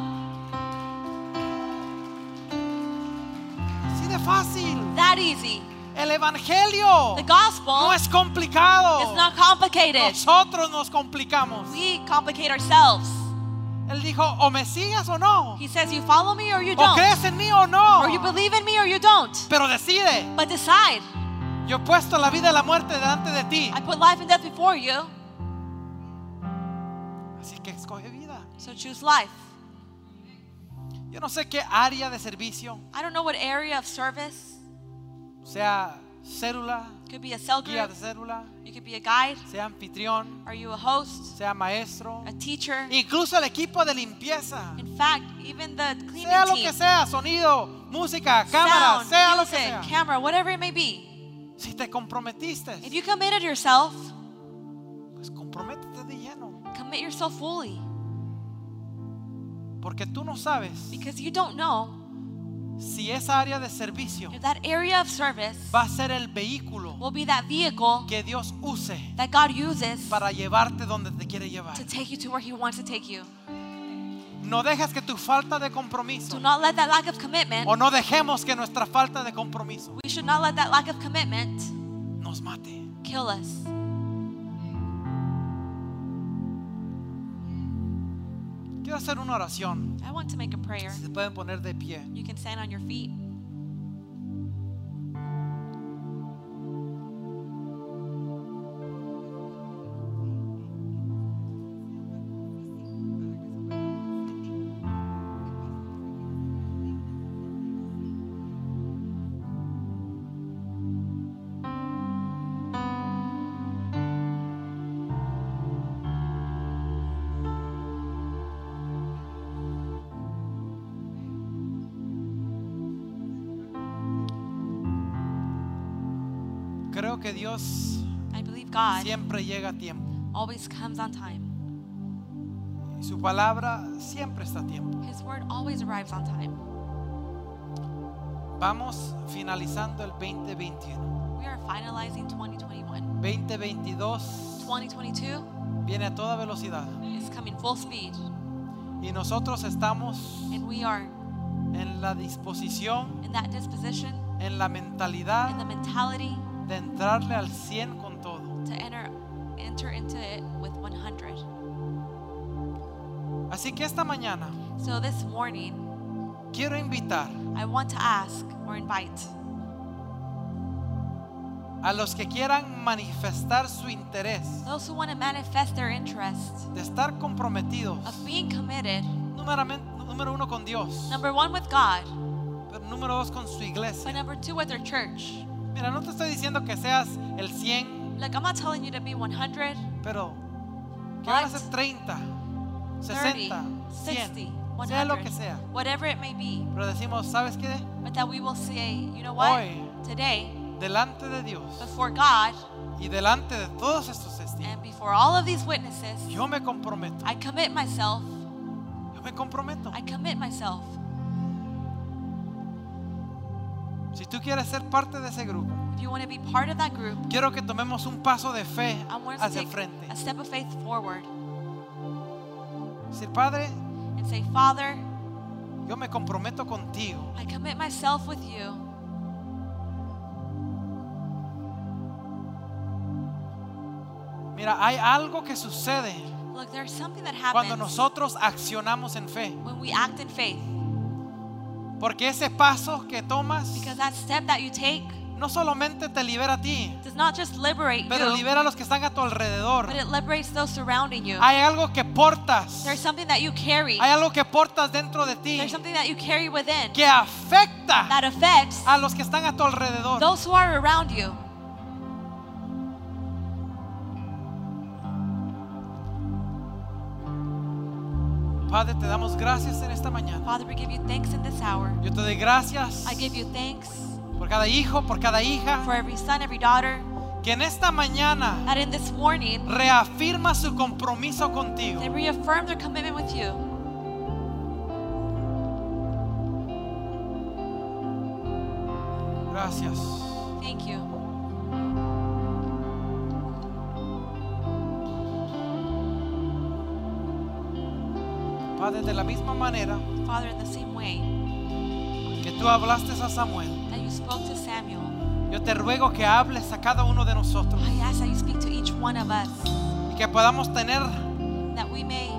A: Así de fácil.
B: That easy.
A: El evangelio
B: The gospel
A: no es complicado.
B: is not complicated.
A: Nosotros nos complicamos.
B: We complicate ourselves.
A: Él dijo, o me sigues o no.
B: He says, You follow me or you
A: O
B: don't.
A: crees en mí o no.
B: Or you believe in me or you don't.
A: Pero decide.
B: But decide.
A: Yo he puesto la vida y la muerte delante de ti.
B: I put life and death before you,
A: Así que escoge vida.
B: so choose life.
A: Yo no sé qué área de servicio,
B: I don't know what area of service.
A: Sea célula,
B: Could be a cell
A: guía
B: group.
A: de célula,
B: You could be a guide.
A: sea anfitrión,
B: Are you a host?
A: sea maestro,
B: A teacher?
A: incluso el equipo de limpieza.
B: In fact, even the cleaning
A: Sea lo que sea, sonido, música, cámara,
B: sound,
A: sea lo que
B: music,
A: sea.
B: camera, whatever it may be.
A: Si te comprometiste,
B: If you committed yourself,
A: pues comprométete de lleno.
B: commit yourself fully.
A: Porque tú no sabes
B: Because you don't know
A: si esa área de servicio
B: that area of service
A: va a ser el vehículo
B: will be that vehicle
A: que Dios use
B: that God uses
A: para llevarte donde te quiere llevar.
B: to take you to where He wants to take you.
A: No dejes que tu falta de
B: Do
A: compromiso
B: not let that lack of commitment,
A: o no dejemos que nuestra falta de compromiso
B: we should not let that lack of commitment
A: nos mate.
B: kill us.
A: Quiero hacer una oración.
B: I want to make a prayer.
A: Si se pueden poner de pie.
B: You can stand on your feet. God
A: siempre llega a tiempo.
B: always comes on time.
A: Y su palabra siempre está a tiempo.
B: His word always arrives on time.
A: Vamos finalizando el 2021.
B: We are finalizing 2021.
A: 2022
B: 2022
A: viene a toda velocidad.
B: is coming full speed,
A: Y nosotros estamos
B: and we are
A: en la disposición,
B: in that disposition,
A: en la
B: in
A: mentalidad
B: the mentality
A: de entrarle al 100
B: enter into it with 100.
A: Así que esta mañana
B: So this morning,
A: quiero invitar
B: I want to ask or invite
A: a los que quieran manifestar su interés
B: those who want to manifest their interest
A: de estar comprometidos,
B: of being committed,
A: número, número uno con Dios,
B: number one with God,
A: pero número dos con su
B: but
A: iglesia.
B: number two with their church.
A: Mira, no te estoy diciendo que seas el 100,
B: Look, I'm not telling you to be 100,
A: pero que van a
B: But
A: ser 30,
B: 30,
A: 60,
B: 60,
A: 100, sea lo que sea.
B: whatever it may be,
A: Pero decimos, ¿sabes qué?
B: but that we will say, you know what?
A: Hoy,
B: Today,
A: delante de Dios
B: before God
A: y delante de todos estos testigos,
B: and before all of these witnesses,
A: yo me comprometo.
B: I commit myself.
A: Yo me comprometo.
B: I commit myself.
A: Si tú quieres ser parte de ese grupo,
B: If you want to be part of that group,
A: quiero que tomemos un paso de fe hacia el frente.
B: a step of faith forward
A: Decir, Padre,
B: and say, Father,
A: yo me comprometo contigo.
B: I commit myself with you.
A: Mira, hay algo que sucede
B: Look, there's something that
A: cuando
B: happens
A: nosotros accionamos en fe.
B: when we act in faith.
A: Porque ese paso que tomas
B: Because that step that you take
A: no solamente te libera a ti,
B: does not just liberate
A: pero
B: you,
A: libera a los que están a tu alrededor.
B: but it liberates those surrounding you.
A: Hay algo que portas.
B: There's something that you carry.
A: Hay algo que portas dentro de ti
B: There's something that you carry within
A: que afecta
B: that affects
A: a los que están a tu alrededor.
B: those who are around you.
A: Padre, te damos gracias en esta mañana.
B: Father, we give you thanks in this hour.
A: Yo te doy gracias
B: I give you thanks
A: por cada hijo, por cada hija,
B: for every son, every daughter,
A: que en esta mañana
B: that in this morning
A: reafirma su compromiso contigo.
B: they reaffirm their commitment with you.
A: Gracias.
B: Thank you.
A: Padre, de la misma manera
B: Father, in the same way
A: que tú hablaste a Samuel,
B: that you spoke to Samuel,
A: yo te ruego que hables a cada uno de nosotros
B: I ask that you speak to each one of us,
A: y que podamos tener
B: that we may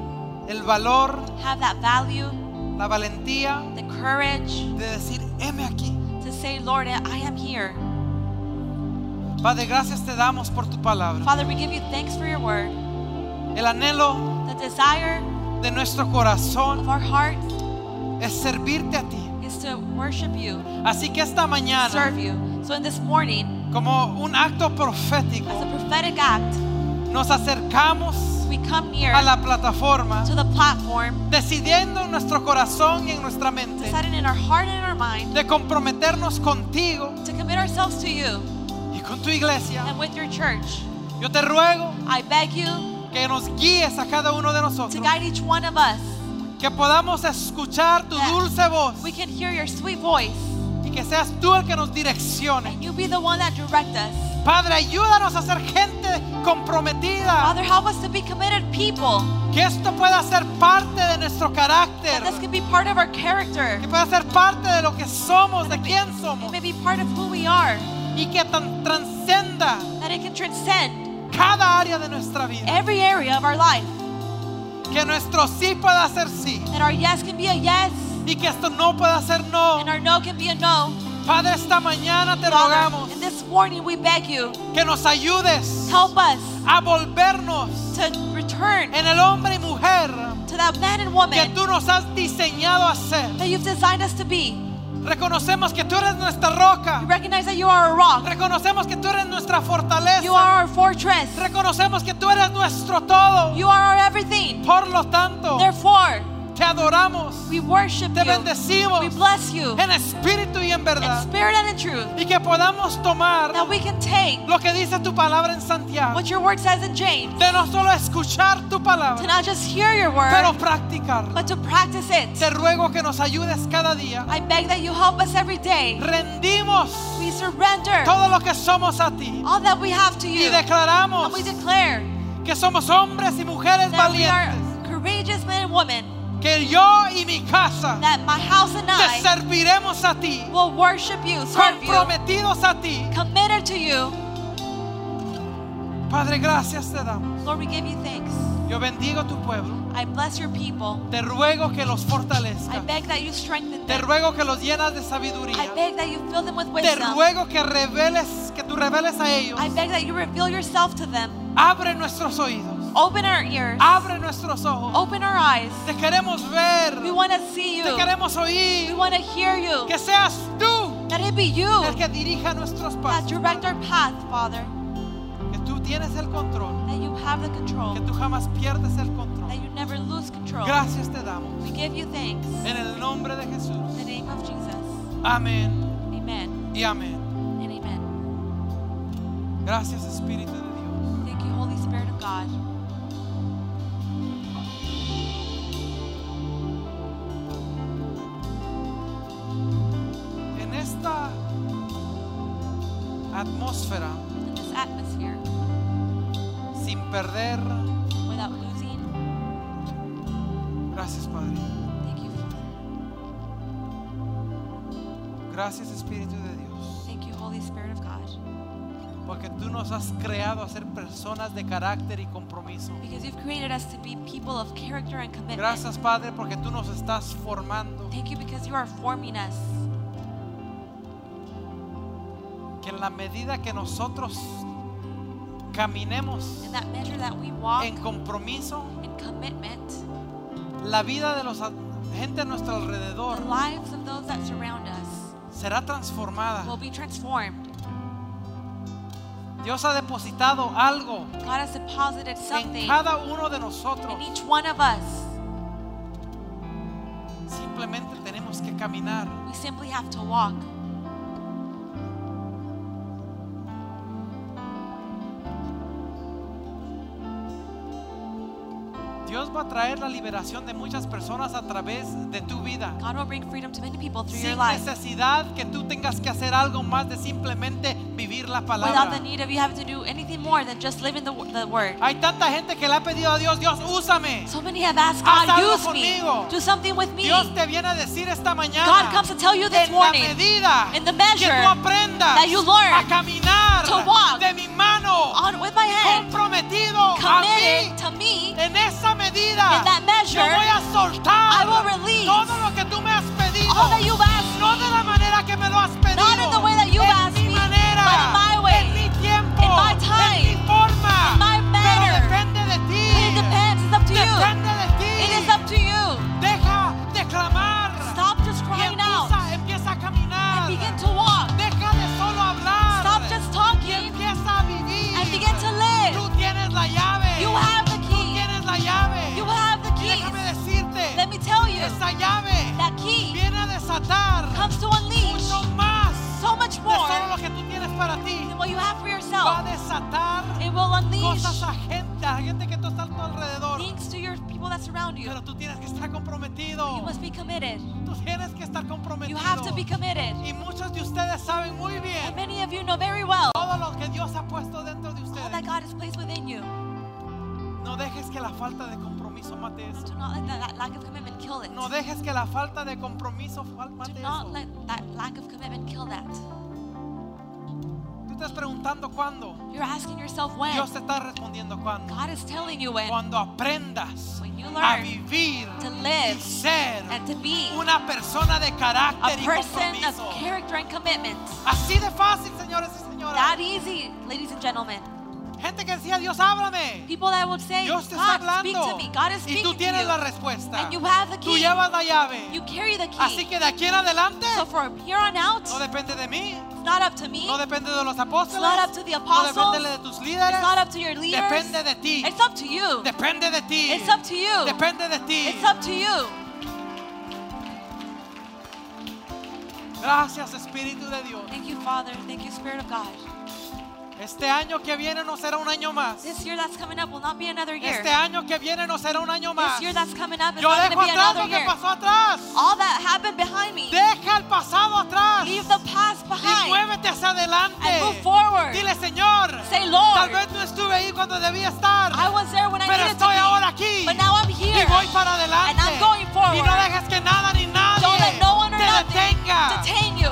A: el valor,
B: have that value,
A: la valentía
B: the courage
A: de decir, heme aquí.
B: to say, Lord, I am here.
A: Padre, gracias te damos por tu palabra.
B: Father, we give you thanks for your word.
A: El anhelo
B: The desire
A: de nuestro corazón
B: of our hearts
A: es servirte a ti.
B: is to worship you,
A: Así que esta mañana,
B: serve you. So in this morning,
A: como un acto
B: as a
A: profético,
B: prophetic act,
A: nos acercamos
B: we come near
A: a la plataforma,
B: to the platform,
A: decidiendo en nuestro corazón y en nuestra mente
B: deciding in our heart and in our mind
A: de comprometernos contigo
B: to commit ourselves to you
A: y con tu iglesia.
B: and with your church.
A: Yo te ruego
B: I beg you
A: que nos guíes a cada uno de
B: to
A: nosotros,
B: guide each one of us.
A: que podamos escuchar tu
B: That
A: dulce voz
B: We can hear your sweet voice
A: y que seas tú el que nos direccione.
B: and you be the one that direct us.
A: Padre, ayúdanos a ser gente comprometida,
B: Father, help us to be committed people.
A: que esto pueda ser parte de nuestro carácter,
B: That this can be part of our character.
A: que pueda ser parte de lo que somos, de
B: That it may-
A: quién
B: It
A: somos,
B: may be part of who we are.
A: y que tan- transcenda
B: That it can transcend
A: cada área de nuestra vida.
B: every area of our life.
A: Que nuestro sí pueda ser sí
B: That our yes can be a yes
A: y que esto no pueda ser no.
B: and our no can be a no.
A: Padre, esta mañana te
B: Father,
A: rogamos
B: and this morning we beg you,
A: que nos ayudes
B: help us
A: a volvernos
B: to return
A: en el hombre y mujer
B: to that man and
A: que
B: woman
A: tú nos has diseñado a ser.
B: that you've designed us to be.
A: Reconocemos que tú eres nuestra roca.
B: We recognize that you are a rock.
A: Reconocemos que tú eres nuestra fortaleza.
B: You are our fortress.
A: Reconocemos que tú eres nuestro todo.
B: You are our everything.
A: Por lo tanto,
B: Therefore,
A: te adoramos,
B: we worship
A: te
B: you.
A: bendecimos
B: We bless you
A: en espíritu y en
B: in
A: verdad.
B: spirit and in truth.
A: Y que podamos tomar
B: That we can take
A: lo que dice tu palabra en Santiago.
B: what your word says in James,
A: De no solo escuchar tu
B: to
A: palabra,
B: not just hear your
A: pero
B: word,
A: practicarla.
B: but to practice it.
A: Te ruego que nos ayudes cada día.
B: I beg that you help us every day.
A: Rendimos
B: We surrender
A: todo lo que somos a ti
B: all that we have to
A: y
B: you.
A: declaramos
B: And we declare
A: que somos hombres y mujeres
B: that we are
A: valientes.
B: courageous men and women,
A: Que yo y mi casa
B: that my house and
A: te
B: I
A: serviremos a ti,
B: will worship you, serve you,
A: comprometidos a ti.
B: committed to you.
A: Padre, gracias te damos.
B: Lord, we give you thanks.
A: Yo bendigo tu pueblo.
B: I bless your people.
A: Te ruego que los
B: I
A: fortalezcas.
B: beg that you strengthen
A: Te
B: them.
A: ruego que los llenas de
B: I
A: sabiduría.
B: beg that you fill them with
A: Te
B: wisdom.
A: ruego que reveles, que tú reveles a ellos.
B: I beg that you reveal yourself to them.
A: Abre nuestros oídos.
B: Open our ears.
A: Abre nuestros ojos.
B: Open our eyes.
A: Te queremos ver.
B: We want to see you.
A: Te queremos
B: We
A: oír.
B: want to hear you.
A: Que seas tú
B: That it be you
A: el que dirija nuestros
B: that
A: pasos.
B: direct our path, Father.
A: Que tú tienes el control.
B: That you have the control.
A: Que tú jamás pierdes el control.
B: That you never lose control.
A: Gracias te damos.
B: We give you thanks.
A: En el nombre de Jesús.
B: In the name of Jesus.
A: Amén
B: Amen
A: y amén.
B: and amen.
A: Gracias Espíritu de Dios.
B: Thank you, Holy Spirit of God.
A: Esta atmósfera,
B: In this atmosphere,
A: sin perder.
B: without losing,
A: Gracias Padre.
B: thank you, Father.
A: Gracias Espíritu de Dios.
B: Thank you, Holy Spirit of God.
A: Porque tú nos has creado a ser personas de carácter y compromiso.
B: Because you've created us to be people of character and commitment.
A: Gracias Padre porque tú nos estás formando.
B: Thank you because you are forming us.
A: En la medida que nosotros caminemos
B: In that measure that we walk
A: en compromiso,
B: in commitment,
A: la vida de los a- gente a nuestro
B: the
A: alrededor
B: lives of those that surround us
A: será transformada.
B: will be transformed.
A: Dios ha depositado algo
B: God has deposited
A: en
B: something
A: cada uno de nosotros.
B: in each one of us.
A: Simplemente tenemos que caminar.
B: We simply have to walk.
A: Traer la liberación de muchas personas a través de tu vida.
B: God will bring freedom to many people through your
A: Sin
B: life.
A: necesidad que tú tengas que hacer algo más de simplemente vivir la
B: Without
A: palabra.
B: the need of you having to do anything more than just living the, the word.
A: Hay tanta gente que le ha pedido a Dios, Dios, úsame.
B: So many have asked
A: Haz
B: God,
A: algo
B: use me.
A: conmigo.
B: Do something with me.
A: Dios te viene a decir esta mañana.
B: God comes to tell you this
A: en la medida
B: in the
A: que
B: measure
A: tú aprendas
B: that you learn
A: a caminar
B: to walk
A: de mi mano
B: on with my hand,
A: comprometido a mí
B: to me,
A: en esa medida
B: In that measure,
A: yo voy a soltar
B: I will release
A: todo lo que tú me has pedido
B: all that you've asked
A: no de la manera que me lo has pedido
B: more
A: lo que tú tienes para ti
B: than what you have for
A: va a
B: yourself.
A: desatar
B: It will unleash
A: cosas a gente, a gente que tú estás a tu alrededor.
B: things to your people that surround you.
A: Pero tú tienes que estar comprometido.
B: You must be committed.
A: Tú tienes que estar
B: You
A: comprometido.
B: have to be committed.
A: Y muchos de ustedes saben muy
B: And
A: bien
B: many of you know very well
A: todo lo que Dios ha puesto dentro de
B: all that
A: ustedes.
B: God has placed within you.
A: No dejes que la falta de compromiso mate eso.
B: Do not let that, that lack of commitment kill it.
A: No dejes que la falta de compromiso fal- mate
B: Do not
A: eso.
B: let that lack of commitment kill that.
A: Estás preguntando cuándo.
B: You're asking yourself when.
A: Dios te está respondiendo cuándo.
B: God is telling you when.
A: Cuando aprendas
B: When you
A: a
B: learn
A: vivir
B: to
A: y ser
B: and to be
A: una persona de
B: a
A: carácter y
B: person of
A: compromiso.
B: character and commitment.
A: Así de fácil, señores y señoras.
B: That easy, ladies and gentlemen.
A: Gente que decía, Dios, háblame.
B: People that would say,
A: Dios te está
B: God, speak to me. God is
A: Y
B: speaking
A: tú
B: to
A: tienes
B: you.
A: la respuesta.
B: And you have the
A: Tú
B: key.
A: llevas la llave.
B: You carry the key.
A: Así que de aquí en adelante
B: so from here on out,
A: no depende de mí,
B: it's not up to me.
A: no depende de los apóstoles,
B: It's not up to the
A: no
B: apostles.
A: depende de tus líderes,
B: It's not up to your leaders.
A: depende de ti,
B: It's up to you.
A: depende de ti,
B: It's up to you.
A: depende de ti.
B: It's up to you.
A: Gracias Espíritu de Dios.
B: Thank you, Father. Thank you, Spirit of God.
A: Este año que viene no será un año más.
B: This year that's coming up will not be another year.
A: Este año que viene no será un año más.
B: This year that's coming up is
A: Yo
B: not
A: dejo
B: going to be
A: atrás lo que pasó atrás.
B: All that happened behind me,
A: Deja el pasado atrás.
B: leave the past
A: Y
B: behind
A: muévete hacia adelante.
B: and move forward.
A: Dile, Señor,
B: Say,
A: tal
B: Lord,
A: vez no estuve ahí cuando debía estar,
B: I was there when I
A: pero
B: needed to
A: estoy ahora aquí.
B: But now I'm
A: Y
B: here.
A: voy para adelante.
B: And I'm going forward.
A: Y no dejes que nada ni nadie
B: Don't let no one or
A: te detenga.
B: detain you.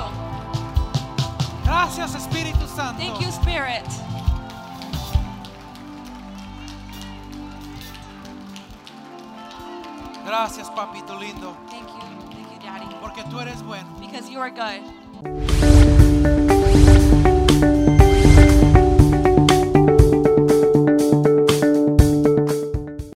A: Gracias, Espíritu Santo.
B: Thank you, Spirit.
A: Gracias, papito lindo,
B: Thank you. Thank you, Daddy.
A: porque tú eres bueno.
B: Because you are good.